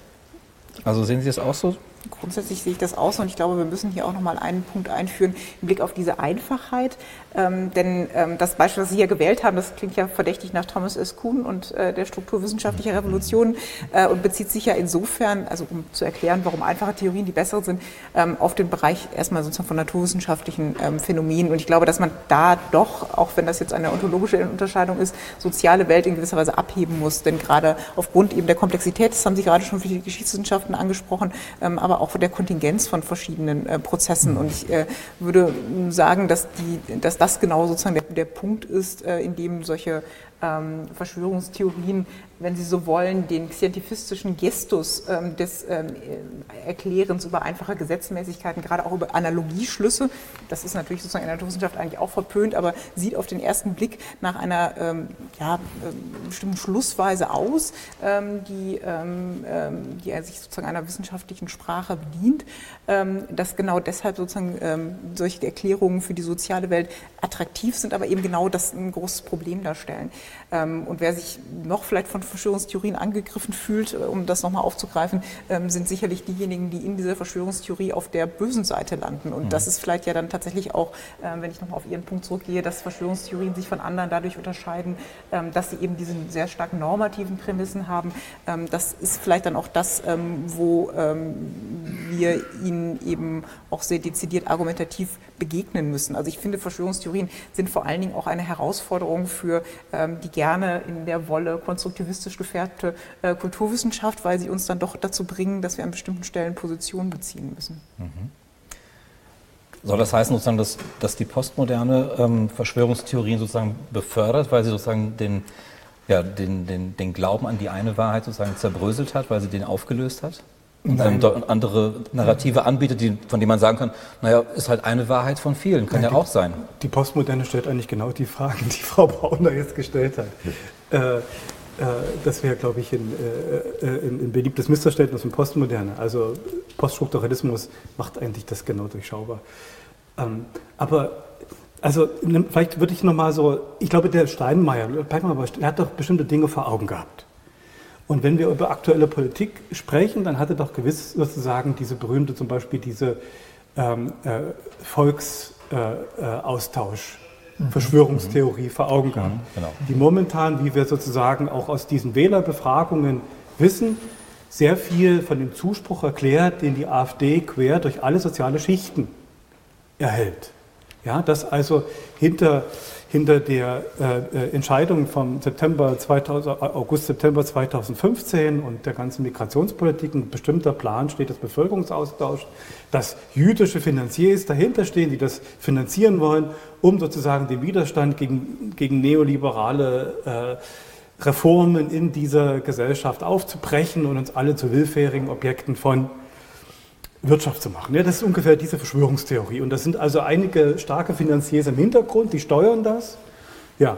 Also sehen Sie das auch so?
Grundsätzlich sehe ich das aus und ich glaube, wir müssen hier auch nochmal einen Punkt einführen im Blick auf diese Einfachheit. Ähm, denn ähm, das Beispiel, das Sie hier gewählt haben, das klingt ja verdächtig nach Thomas S. Kuhn und äh, der strukturwissenschaftlichen Revolution äh, und bezieht sich ja insofern, also um zu erklären, warum einfache Theorien die besseren sind, ähm, auf den Bereich erstmal sozusagen von naturwissenschaftlichen ähm, Phänomenen. Und ich glaube, dass man da doch, auch wenn das jetzt eine ontologische Unterscheidung ist, soziale Welt in gewisser Weise abheben muss. Denn gerade aufgrund eben der Komplexität, das haben Sie gerade schon für die Geschichtswissenschaften angesprochen, ähm, aber auch der Kontingenz von verschiedenen äh, Prozessen. Und ich äh, würde sagen, dass, die, dass das genau sozusagen der, der Punkt ist, äh, in dem solche ähm, Verschwörungstheorien wenn Sie so wollen, den scientifistischen Gestus ähm, des ähm, Erklärens über einfache Gesetzmäßigkeiten, gerade auch über Analogieschlüsse, das ist natürlich sozusagen in der Naturwissenschaft eigentlich auch verpönt, aber sieht auf den ersten Blick nach einer ähm, ja, ähm, bestimmten Schlussweise aus, ähm, die, ähm, die er sich sozusagen einer wissenschaftlichen Sprache bedient, dass genau deshalb sozusagen solche Erklärungen für die soziale Welt attraktiv sind, aber eben genau das ein großes Problem darstellen. und wer sich noch vielleicht von Verschwörungstheorien angegriffen fühlt, äh, um das nochmal aufzugreifen, ähm, sind sicherlich diejenigen, die in dieser Verschwörungstheorie auf der bösen Seite landen. Und mhm. das ist vielleicht ja dann tatsächlich auch, ähm, wenn ich nochmal auf Ihren Punkt zurückgehe, dass Verschwörungstheorien sich von anderen dadurch unterscheiden, ähm, dass sie eben diese sehr stark normativen Prämissen haben. Das ist vielleicht dann auch das, wo wir ihnen eben auch sehr dezidiert argumentativ begegnen müssen. Also ich finde, Verschwörungstheorien sind vor allen Dingen auch eine Herausforderung für die gerne in der Wolle konstruktivistisch gefärbte äh, Kulturwissenschaft, weil sie uns dann doch dazu bringen, dass wir an bestimmten Stellen Positionen beziehen müssen. Mhm.
Soll das heißen, sozusagen, dass, dass die Postmoderne ähm, Verschwörungstheorien sozusagen befördert, weil sie sozusagen den, ja, den, den, den Glauben an die eine Wahrheit sozusagen zerbröselt hat, weil sie den aufgelöst hat? Und dann andere Narrative anbietet, die, von denen man sagen kann, naja, ist halt eine Wahrheit von vielen, kann ja, ja die, auch sein.
Die Postmoderne stellt eigentlich genau die Fragen, die Frau Brauner jetzt gestellt hat. Äh, äh, das wäre, glaube ich, ein, äh, äh, ein, ein, beliebtes Missverständnis im Postmoderne. Also Poststrukturalismus macht eigentlich das genau durchschaubar. Ähm, aber also vielleicht würde ich nochmal so, ich glaube, der Steinmeier, er hat doch bestimmte Dinge vor Augen gehabt. Und wenn wir über aktuelle Politik sprechen, dann hat er doch gewiss sozusagen diese berühmte, zum Beispiel diese ähm, äh, Volksaustausch. Äh, Verschwörungstheorie vor Augen gehabt, mhm, genau. die momentan, wie wir sozusagen auch aus diesen Wählerbefragungen wissen, sehr viel von dem Zuspruch erklärt, den die AfD quer durch alle soziale Schichten erhält. Ja, dass also hinter hinter der äh, äh Entscheidung vom September 2000, August, September 2015 und der ganzen Migrationspolitik ein bestimmter Plan steht des Bevölkerungsaustauschs, dass jüdische Finanziers dahinter stehen, die das finanzieren wollen, um sozusagen den Widerstand gegen, gegen neoliberale äh, Reformen in dieser Gesellschaft aufzubrechen und uns alle zu willfährigen Objekten von Wirtschaft zu machen. Ja, das ist ungefähr diese Verschwörungstheorie. Und da sind also einige starke Finanziers im Hintergrund, die steuern das. Ja,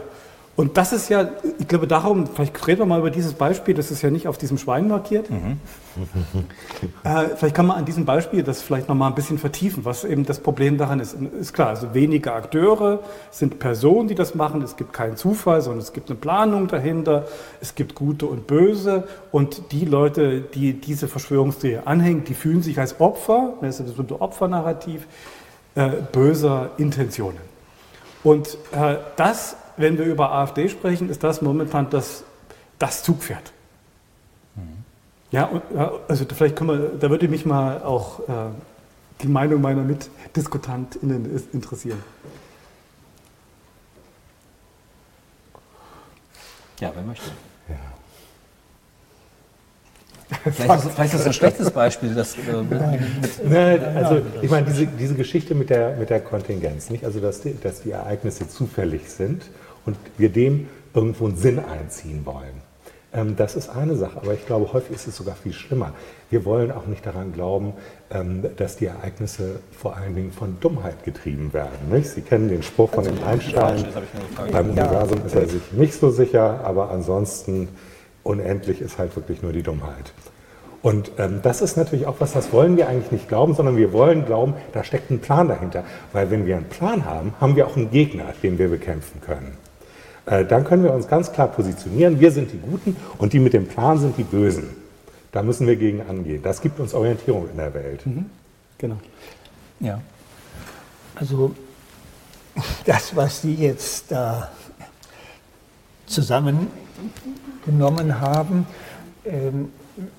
und das ist ja, ich glaube darum, vielleicht reden wir mal über dieses Beispiel, das ist ja nicht auf diesem Schwein markiert. Mhm. äh, vielleicht kann man an diesem Beispiel das vielleicht nochmal ein bisschen vertiefen, was eben das Problem daran ist. Ist klar, also wenige Akteure sind Personen, die das machen, es gibt keinen Zufall, sondern es gibt eine Planung dahinter, es gibt Gute und Böse und die Leute, die diese Verschwörungstheorie anhängen, die fühlen sich als Opfer, das ist das berühmte Opfernarrativ, äh, böser Intentionen. Und äh, das wenn wir über AfD sprechen, ist das momentan das, das Zugpferd. Ja, also vielleicht können wir, da würde mich mal auch äh, die Meinung meiner MitdiskutantInnen interessieren.
Ja, wer möchte. Ja. Vielleicht ist, vielleicht ist das ein schlechtes Beispiel. Das, äh,
Nein, also ich meine, diese, diese Geschichte mit der, mit der Kontingenz, nicht? also dass die, dass die Ereignisse zufällig sind und wir dem irgendwo einen Sinn einziehen wollen. Ähm, das ist eine Sache, aber ich glaube, häufig ist es sogar viel schlimmer. Wir wollen auch nicht daran glauben, ähm, dass die Ereignisse vor allen Dingen von Dummheit getrieben werden. Nicht? Sie kennen den Spruch von dem Einstein, beim Universum ist er sich nicht so sicher, aber ansonsten unendlich ist halt wirklich nur die Dummheit. Und ähm, das ist natürlich auch was, das wollen wir eigentlich nicht glauben, sondern wir wollen glauben, da steckt ein Plan dahinter. Weil wenn wir einen Plan haben, haben wir auch einen Gegner, den wir bekämpfen können. Äh, dann können wir uns ganz klar positionieren, wir sind die Guten und die mit dem Plan sind die Bösen. Da müssen wir gegen angehen. Das gibt uns Orientierung in der Welt. Mhm.
Genau.
Ja. Also das, was Sie jetzt da zusammengenommen haben, ähm,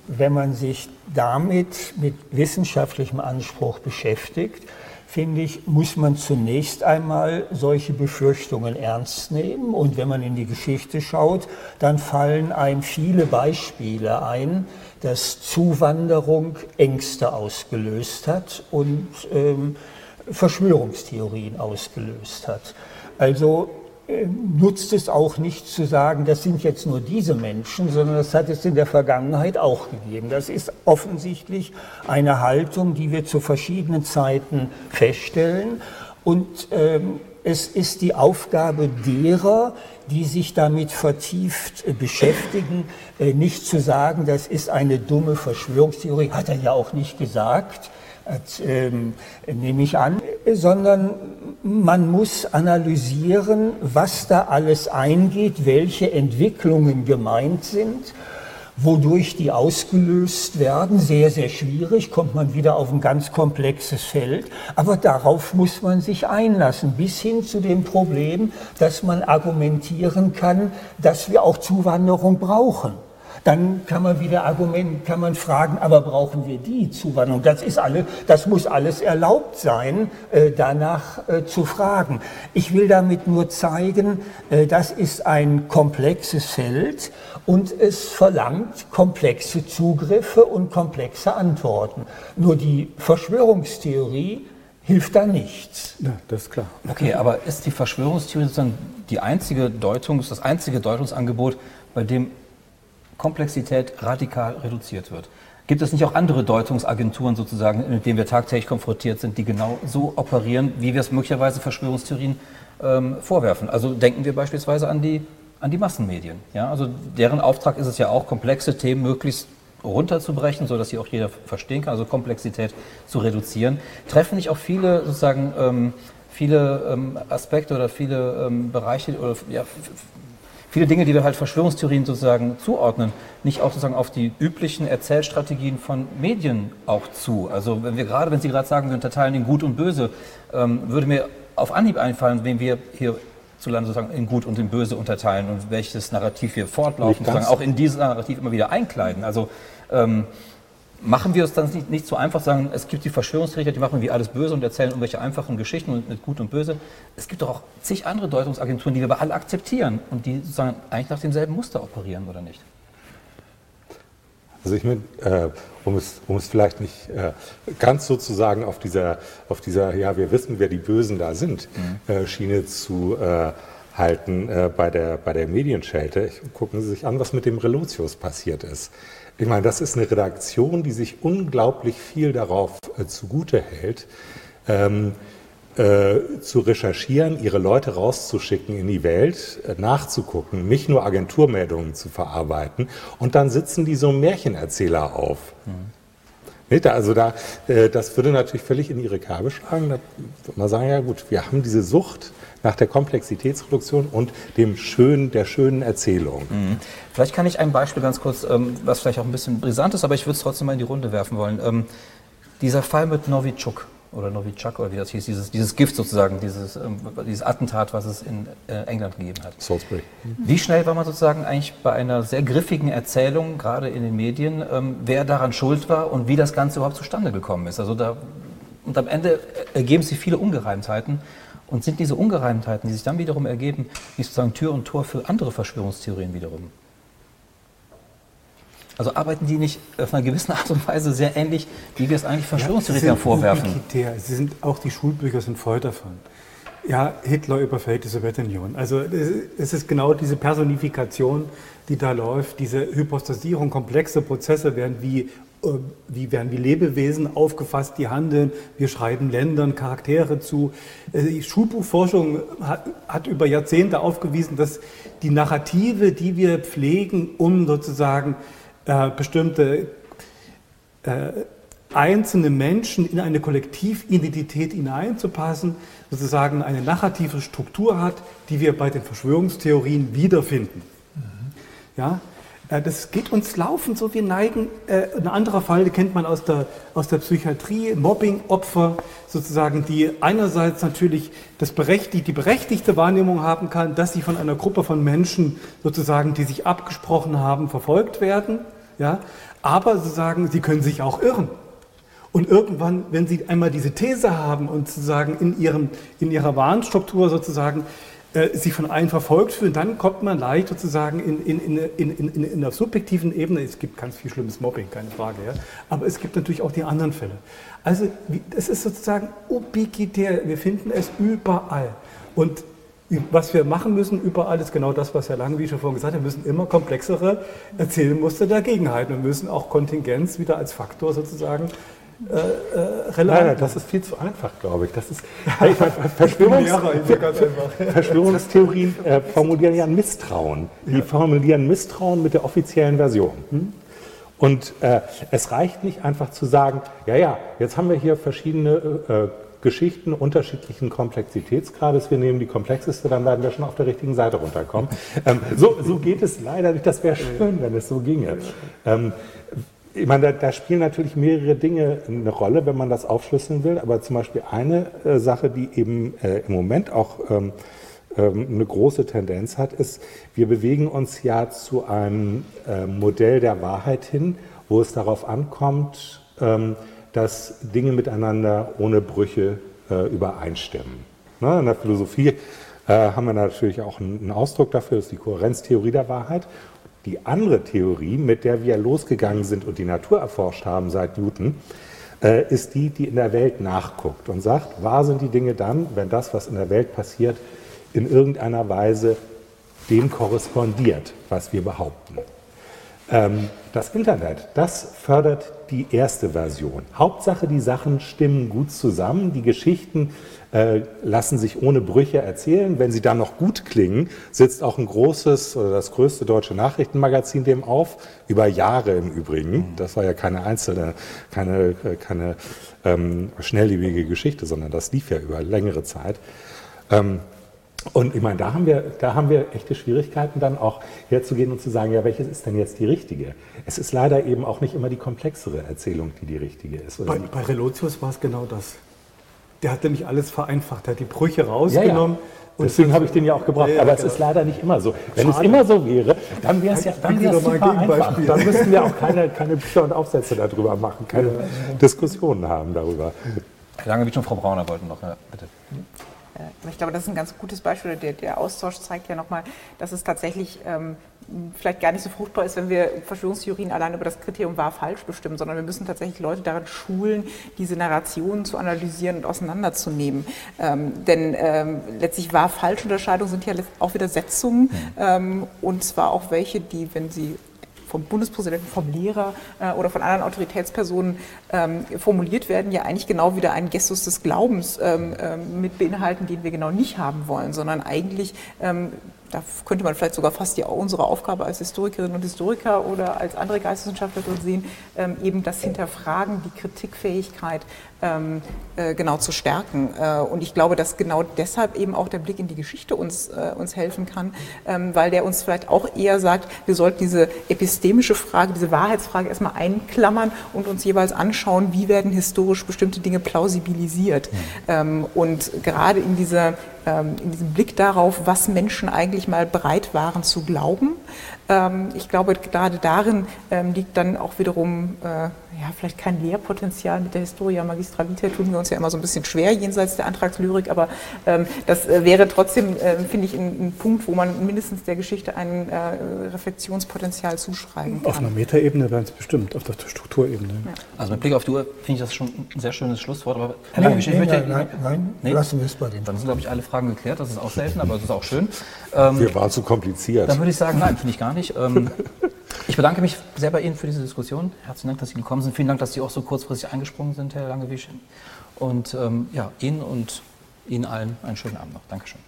wenn man sich damit mit wissenschaftlichem Anspruch beschäftigt, finde ich, muss man zunächst einmal solche Befürchtungen ernst nehmen. Und wenn man in die Geschichte schaut, dann fallen einem viele Beispiele ein, dass Zuwanderung Ängste ausgelöst hat und ähm, Verschwörungstheorien ausgelöst hat. Also nutzt es auch nicht zu sagen, das sind jetzt nur diese Menschen, sondern das hat es in der Vergangenheit auch gegeben. Das ist offensichtlich eine Haltung, die wir zu verschiedenen Zeiten feststellen. Und ähm, es ist die Aufgabe derer, die sich damit vertieft äh, beschäftigen, äh, nicht zu sagen, das ist eine dumme Verschwörungstheorie, hat er ja auch nicht gesagt, nehme ich an, sondern man muss analysieren, was da alles eingeht, welche Entwicklungen gemeint sind, wodurch die ausgelöst werden. Sehr, sehr schwierig, kommt man wieder auf ein ganz komplexes Feld. Aber darauf muss man sich einlassen, bis hin zu dem Problem, dass man argumentieren kann, dass wir auch Zuwanderung brauchen. Dann kann man wieder Argument, kann man fragen, aber brauchen wir die Zuwanderung? Das ist alle, das muss alles erlaubt sein, äh, danach äh, zu fragen. Ich will damit nur zeigen, äh, das ist ein komplexes Feld und es verlangt komplexe Zugriffe und komplexe Antworten. Nur die Verschwörungstheorie hilft da nichts.
Ja, das ist klar. Okay, aber ist die Verschwörungstheorie sozusagen die einzige Deutung, das einzige Deutungsangebot, bei dem Komplexität radikal reduziert wird. Gibt es nicht auch andere Deutungsagenturen sozusagen, mit denen wir tagtäglich konfrontiert sind, die genau so operieren, wie wir es möglicherweise Verschwörungstheorien ähm, vorwerfen? Also denken wir beispielsweise an die, an die Massenmedien. Ja? Also deren Auftrag ist es ja auch, komplexe Themen möglichst runterzubrechen, sodass sie auch jeder verstehen kann, also Komplexität zu reduzieren. Treffen nicht auch viele sozusagen ähm, viele ähm, Aspekte oder viele ähm, Bereiche oder ja, viele Dinge, die wir halt Verschwörungstheorien sozusagen zuordnen, nicht auch sozusagen auf die üblichen Erzählstrategien von Medien auch zu. Also wenn wir gerade, wenn Sie gerade sagen, wir unterteilen in Gut und Böse, ähm, würde mir auf Anhieb einfallen, wen wir hier zu Lande sozusagen in Gut und in Böse unterteilen und welches Narrativ wir fortlaufen, sozusagen auch in dieses Narrativ immer wieder einkleiden. Also ähm, machen wir es dann nicht, nicht so einfach sagen, es gibt die Verschwörungstheoretiker, die machen wie alles böse und erzählen irgendwelche einfachen Geschichten und mit gut und böse. Es gibt doch auch zig andere Deutungsagenturen, die wir aber alle akzeptieren und die sozusagen eigentlich nach demselben Muster operieren, oder nicht?
Also ich meine, äh, um, es, um es vielleicht nicht äh, ganz sozusagen auf dieser, auf dieser, ja, wir wissen, wer die Bösen da sind, mhm. äh, Schiene zu äh, halten äh, bei, der, bei der Medienschelte. Gucken Sie sich an, was mit dem Relotius passiert ist. Ich meine, das ist eine Redaktion, die sich unglaublich viel darauf äh, zugute hält, ähm, äh, zu recherchieren, ihre Leute rauszuschicken in die Welt, äh, nachzugucken, nicht nur Agenturmeldungen zu verarbeiten. Und dann sitzen die so Märchenerzähler auf. Mhm. Also da, äh, das würde natürlich völlig in ihre Kerbe schlagen. Da würde man sagen, ja gut, wir haben diese Sucht nach der Komplexitätsreduktion und dem schönen, der schönen Erzählung. Mhm.
Vielleicht kann ich ein Beispiel ganz kurz, ähm, was vielleicht auch ein bisschen brisant ist, aber ich würde es trotzdem mal in die Runde werfen wollen. Ähm, dieser Fall mit Novichok, oder Novichok oder wie das hieß, dieses, dieses Gift sozusagen, dieses, ähm, dieses Attentat, was es in äh, England gegeben hat.
Salisbury.
Wie schnell war man sozusagen eigentlich bei einer sehr griffigen Erzählung, gerade in den Medien, wer daran schuld war und wie das Ganze überhaupt zustande gekommen ist? Also da, und am Ende ergeben sich viele Ungereimtheiten. Und sind diese Ungereimtheiten, die sich dann wiederum ergeben, nicht sozusagen Tür und Tor für andere Verschwörungstheorien wiederum? Also arbeiten die nicht auf einer gewissen Art und Weise sehr ähnlich, wie wir es eigentlich Verschwörungstheoretikern ja, vorwerfen?
Ubiquitär. Sie sind, auch die Schulbücher sind voll davon. Ja, Hitler überfällt die Sowjetunion. Also es ist genau diese Personifikation, die da läuft, diese Hypostasierung, komplexe Prozesse werden wie, wie, werden wie Lebewesen aufgefasst, die handeln. Wir schreiben Ländern Charaktere zu. Äh, die Schulbuchforschung hat, hat über Jahrzehnte aufgewiesen, dass die Narrative, die wir pflegen, um sozusagen äh, bestimmte äh, einzelne Menschen in eine Kollektividentität hineinzupassen, sozusagen eine narrative Struktur hat, die wir bei den Verschwörungstheorien wiederfinden. Mhm. Ja, äh, das geht uns laufend so, wir neigen, äh, ein anderer Fall, kennt man aus der, aus der Psychiatrie, Mobbing-Opfer, sozusagen, die einerseits natürlich das berechtigt, die berechtigte Wahrnehmung haben kann, dass sie von einer Gruppe von Menschen sozusagen, die sich abgesprochen haben, verfolgt werden ja? Aber sie sagen, sie können sich auch irren. Und irgendwann, wenn Sie einmal diese These haben und sozusagen in, ihrem, in Ihrer Warnstruktur sozusagen äh, sich von allen verfolgt fühlen, dann kommt man leicht sozusagen in, in, in, in, in, in der subjektiven Ebene. Es gibt ganz viel schlimmes Mobbing, keine Frage. Ja? Aber es gibt natürlich auch die anderen Fälle. Also es ist sozusagen ubiquitär. Wir finden es überall. Und was wir machen müssen überall ist genau das, was Herr Lange, wie schon vorhin gesagt hat, wir müssen immer komplexere Erzählmuster dagegenhalten. Wir müssen auch Kontingenz wieder als Faktor sozusagen äh, äh, relevant. Nein,
das ist viel zu einfach, glaube ich. Das ist, meine, Verschwörungs Verschwörungstheorien äh, formulieren ja ein Misstrauen. Die ja. formulieren Misstrauen mit der offiziellen Version. Hm? Und äh, es reicht nicht einfach zu sagen, ja, ja, jetzt haben wir hier verschiedene äh, Geschichten unterschiedlichen Komplexitätsgrades. Wir nehmen die komplexeste, dann werden wir schon auf der richtigen Seite runterkommen. Ähm, so, so, geht es leider nicht. Das wäre schön, wenn es so ginge. Ähm, ich meine, da, da, spielen natürlich mehrere Dinge eine Rolle, wenn man das aufschlüsseln will. Aber zum Beispiel eine äh, Sache, die eben äh, im Moment auch ähm, ähm eine große Tendenz hat, ist, wir bewegen uns ja zu einem äh, Modell der Wahrheit hin, wo es darauf ankommt, ähm, dass Dinge miteinander ohne Brüche äh, übereinstimmen. Ne? In der Philosophie äh, haben wir natürlich auch einen, Ausdruck dafür, das ist die Kohärenztheorie der Wahrheit. Die andere Theorie, mit der wir losgegangen sind und die Natur erforscht haben seit Newton, äh, ist die, die in der Welt nachguckt und sagt, wahr sind die Dinge dann, wenn das, was in der Welt passiert, in irgendeiner Weise dem korrespondiert, was wir behaupten. Ähm, das Internet, das fördert die erste Version. Hauptsache, die Sachen stimmen gut zusammen, die Geschichten äh, lassen sich ohne Brüche erzählen. Wenn sie dann noch gut klingen, sitzt auch ein großes oder das größte deutsche Nachrichtenmagazin dem auf, über Jahre im Übrigen. Mhm. Das war ja keine einzelne, keine, keine ähm, schnelllebige Geschichte, sondern das lief ja über längere Zeit. Ähm, und ich meine, da haben, wir, da haben wir echte Schwierigkeiten, dann auch herzugehen und zu sagen, ja, welches ist denn jetzt die richtige? Es ist leider eben auch nicht immer die komplexere Erzählung, die die richtige ist.
Bei, bei Relotius war es genau das. Der hat nämlich alles vereinfacht, er hat die Brüche rausgenommen. Ja, ja.
Deswegen habe ich den ja auch gebracht. Ja, aber es genau. ist leider nicht immer so. Wenn Schade. es immer so wäre, dann wäre es ja dann wär's super einfach. Dann müssten wir auch keine, keine Bücher und Aufsätze darüber machen, keine Diskussionen haben darüber.
Lange wie schon Frau Brauner wollten noch, ja, bitte.
Äh, ich glaube, das ist ein ganz gutes Beispiel. Der, der Austausch zeigt ja nochmal, dass es tatsächlich ähm, vielleicht gar nicht so fruchtbar ist, wenn wir Verschwörungstheorien allein über das Kriterium wahr falsch bestimmen, sondern wir müssen tatsächlich Leute darin schulen, diese Narrationen zu analysieren und auseinanderzunehmen. Ähm, denn ähm, letztlich wahr falsch Unterscheidungen sind ja auch wieder Setzungen mhm. ähm, und zwar auch welche, die, wenn sie vom Bundespräsidenten, vom Lehrer äh, oder von anderen Autoritätspersonen ähm, formuliert werden, ja eigentlich genau wieder einen Gestus des Glaubens ähm, ähm, mit beinhalten, den wir genau nicht haben wollen, sondern eigentlich ähm, da könnte man vielleicht sogar fast die, unsere Aufgabe als Historikerinnen und Historiker oder als andere Geisteswissenschaftler sehen, ähm, eben das Hinterfragen, die Kritikfähigkeit ähm, äh, genau zu stärken. Äh, und ich glaube, dass genau deshalb eben auch der Blick in die Geschichte uns, äh, uns helfen kann, ähm, weil der uns vielleicht auch eher sagt, wir sollten diese epistemische Frage, diese Wahrheitsfrage erstmal einklammern und uns jeweils anschauen, wie werden historisch bestimmte Dinge plausibilisiert. Mhm. Ähm, und gerade in dieser ähm, in diesem Blick darauf, was Menschen eigentlich mal bereit waren zu glauben. Ähm, ich glaube, gerade darin ähm, liegt dann auch wiederum äh, ja, vielleicht kein Lehrpotenzial mit der Historia Magistra Vitae, tun wir uns ja immer so ein bisschen schwer jenseits der Antragslyrik, aber ähm, das äh, wäre trotzdem, äh, finde ich, ein, ein, Punkt, wo man mindestens der Geschichte ein äh, Reflexionspotenzial zuschreiben kann.
Auf einer Metaebene wäre es bestimmt, auf der Strukturebene. Ja.
Also mit Blick auf die Uhr finde ich das schon ein sehr schönes Schlusswort, aber
Herr Lange, nee, nee, nein, nein, nein, lassen wir es bei dem.
Dann sind, glaube ich, alle Fragen geklärt, das ist auch selten, aber es ist auch schön.
Ähm, wir waren zu kompliziert.
Dann würde ich sagen, nein, finde ich gar nicht. Ähm, ich bedanke mich sehr bei Ihnen für diese Diskussion. Herzlichen Dank, dass Sie gekommen sind. Vielen Dank, dass Sie auch so kurzfristig eingesprungen sind, Herr Langewisch. Und ähm, ja, Ihnen und Ihnen allen einen schönen Abend noch. Dankeschön.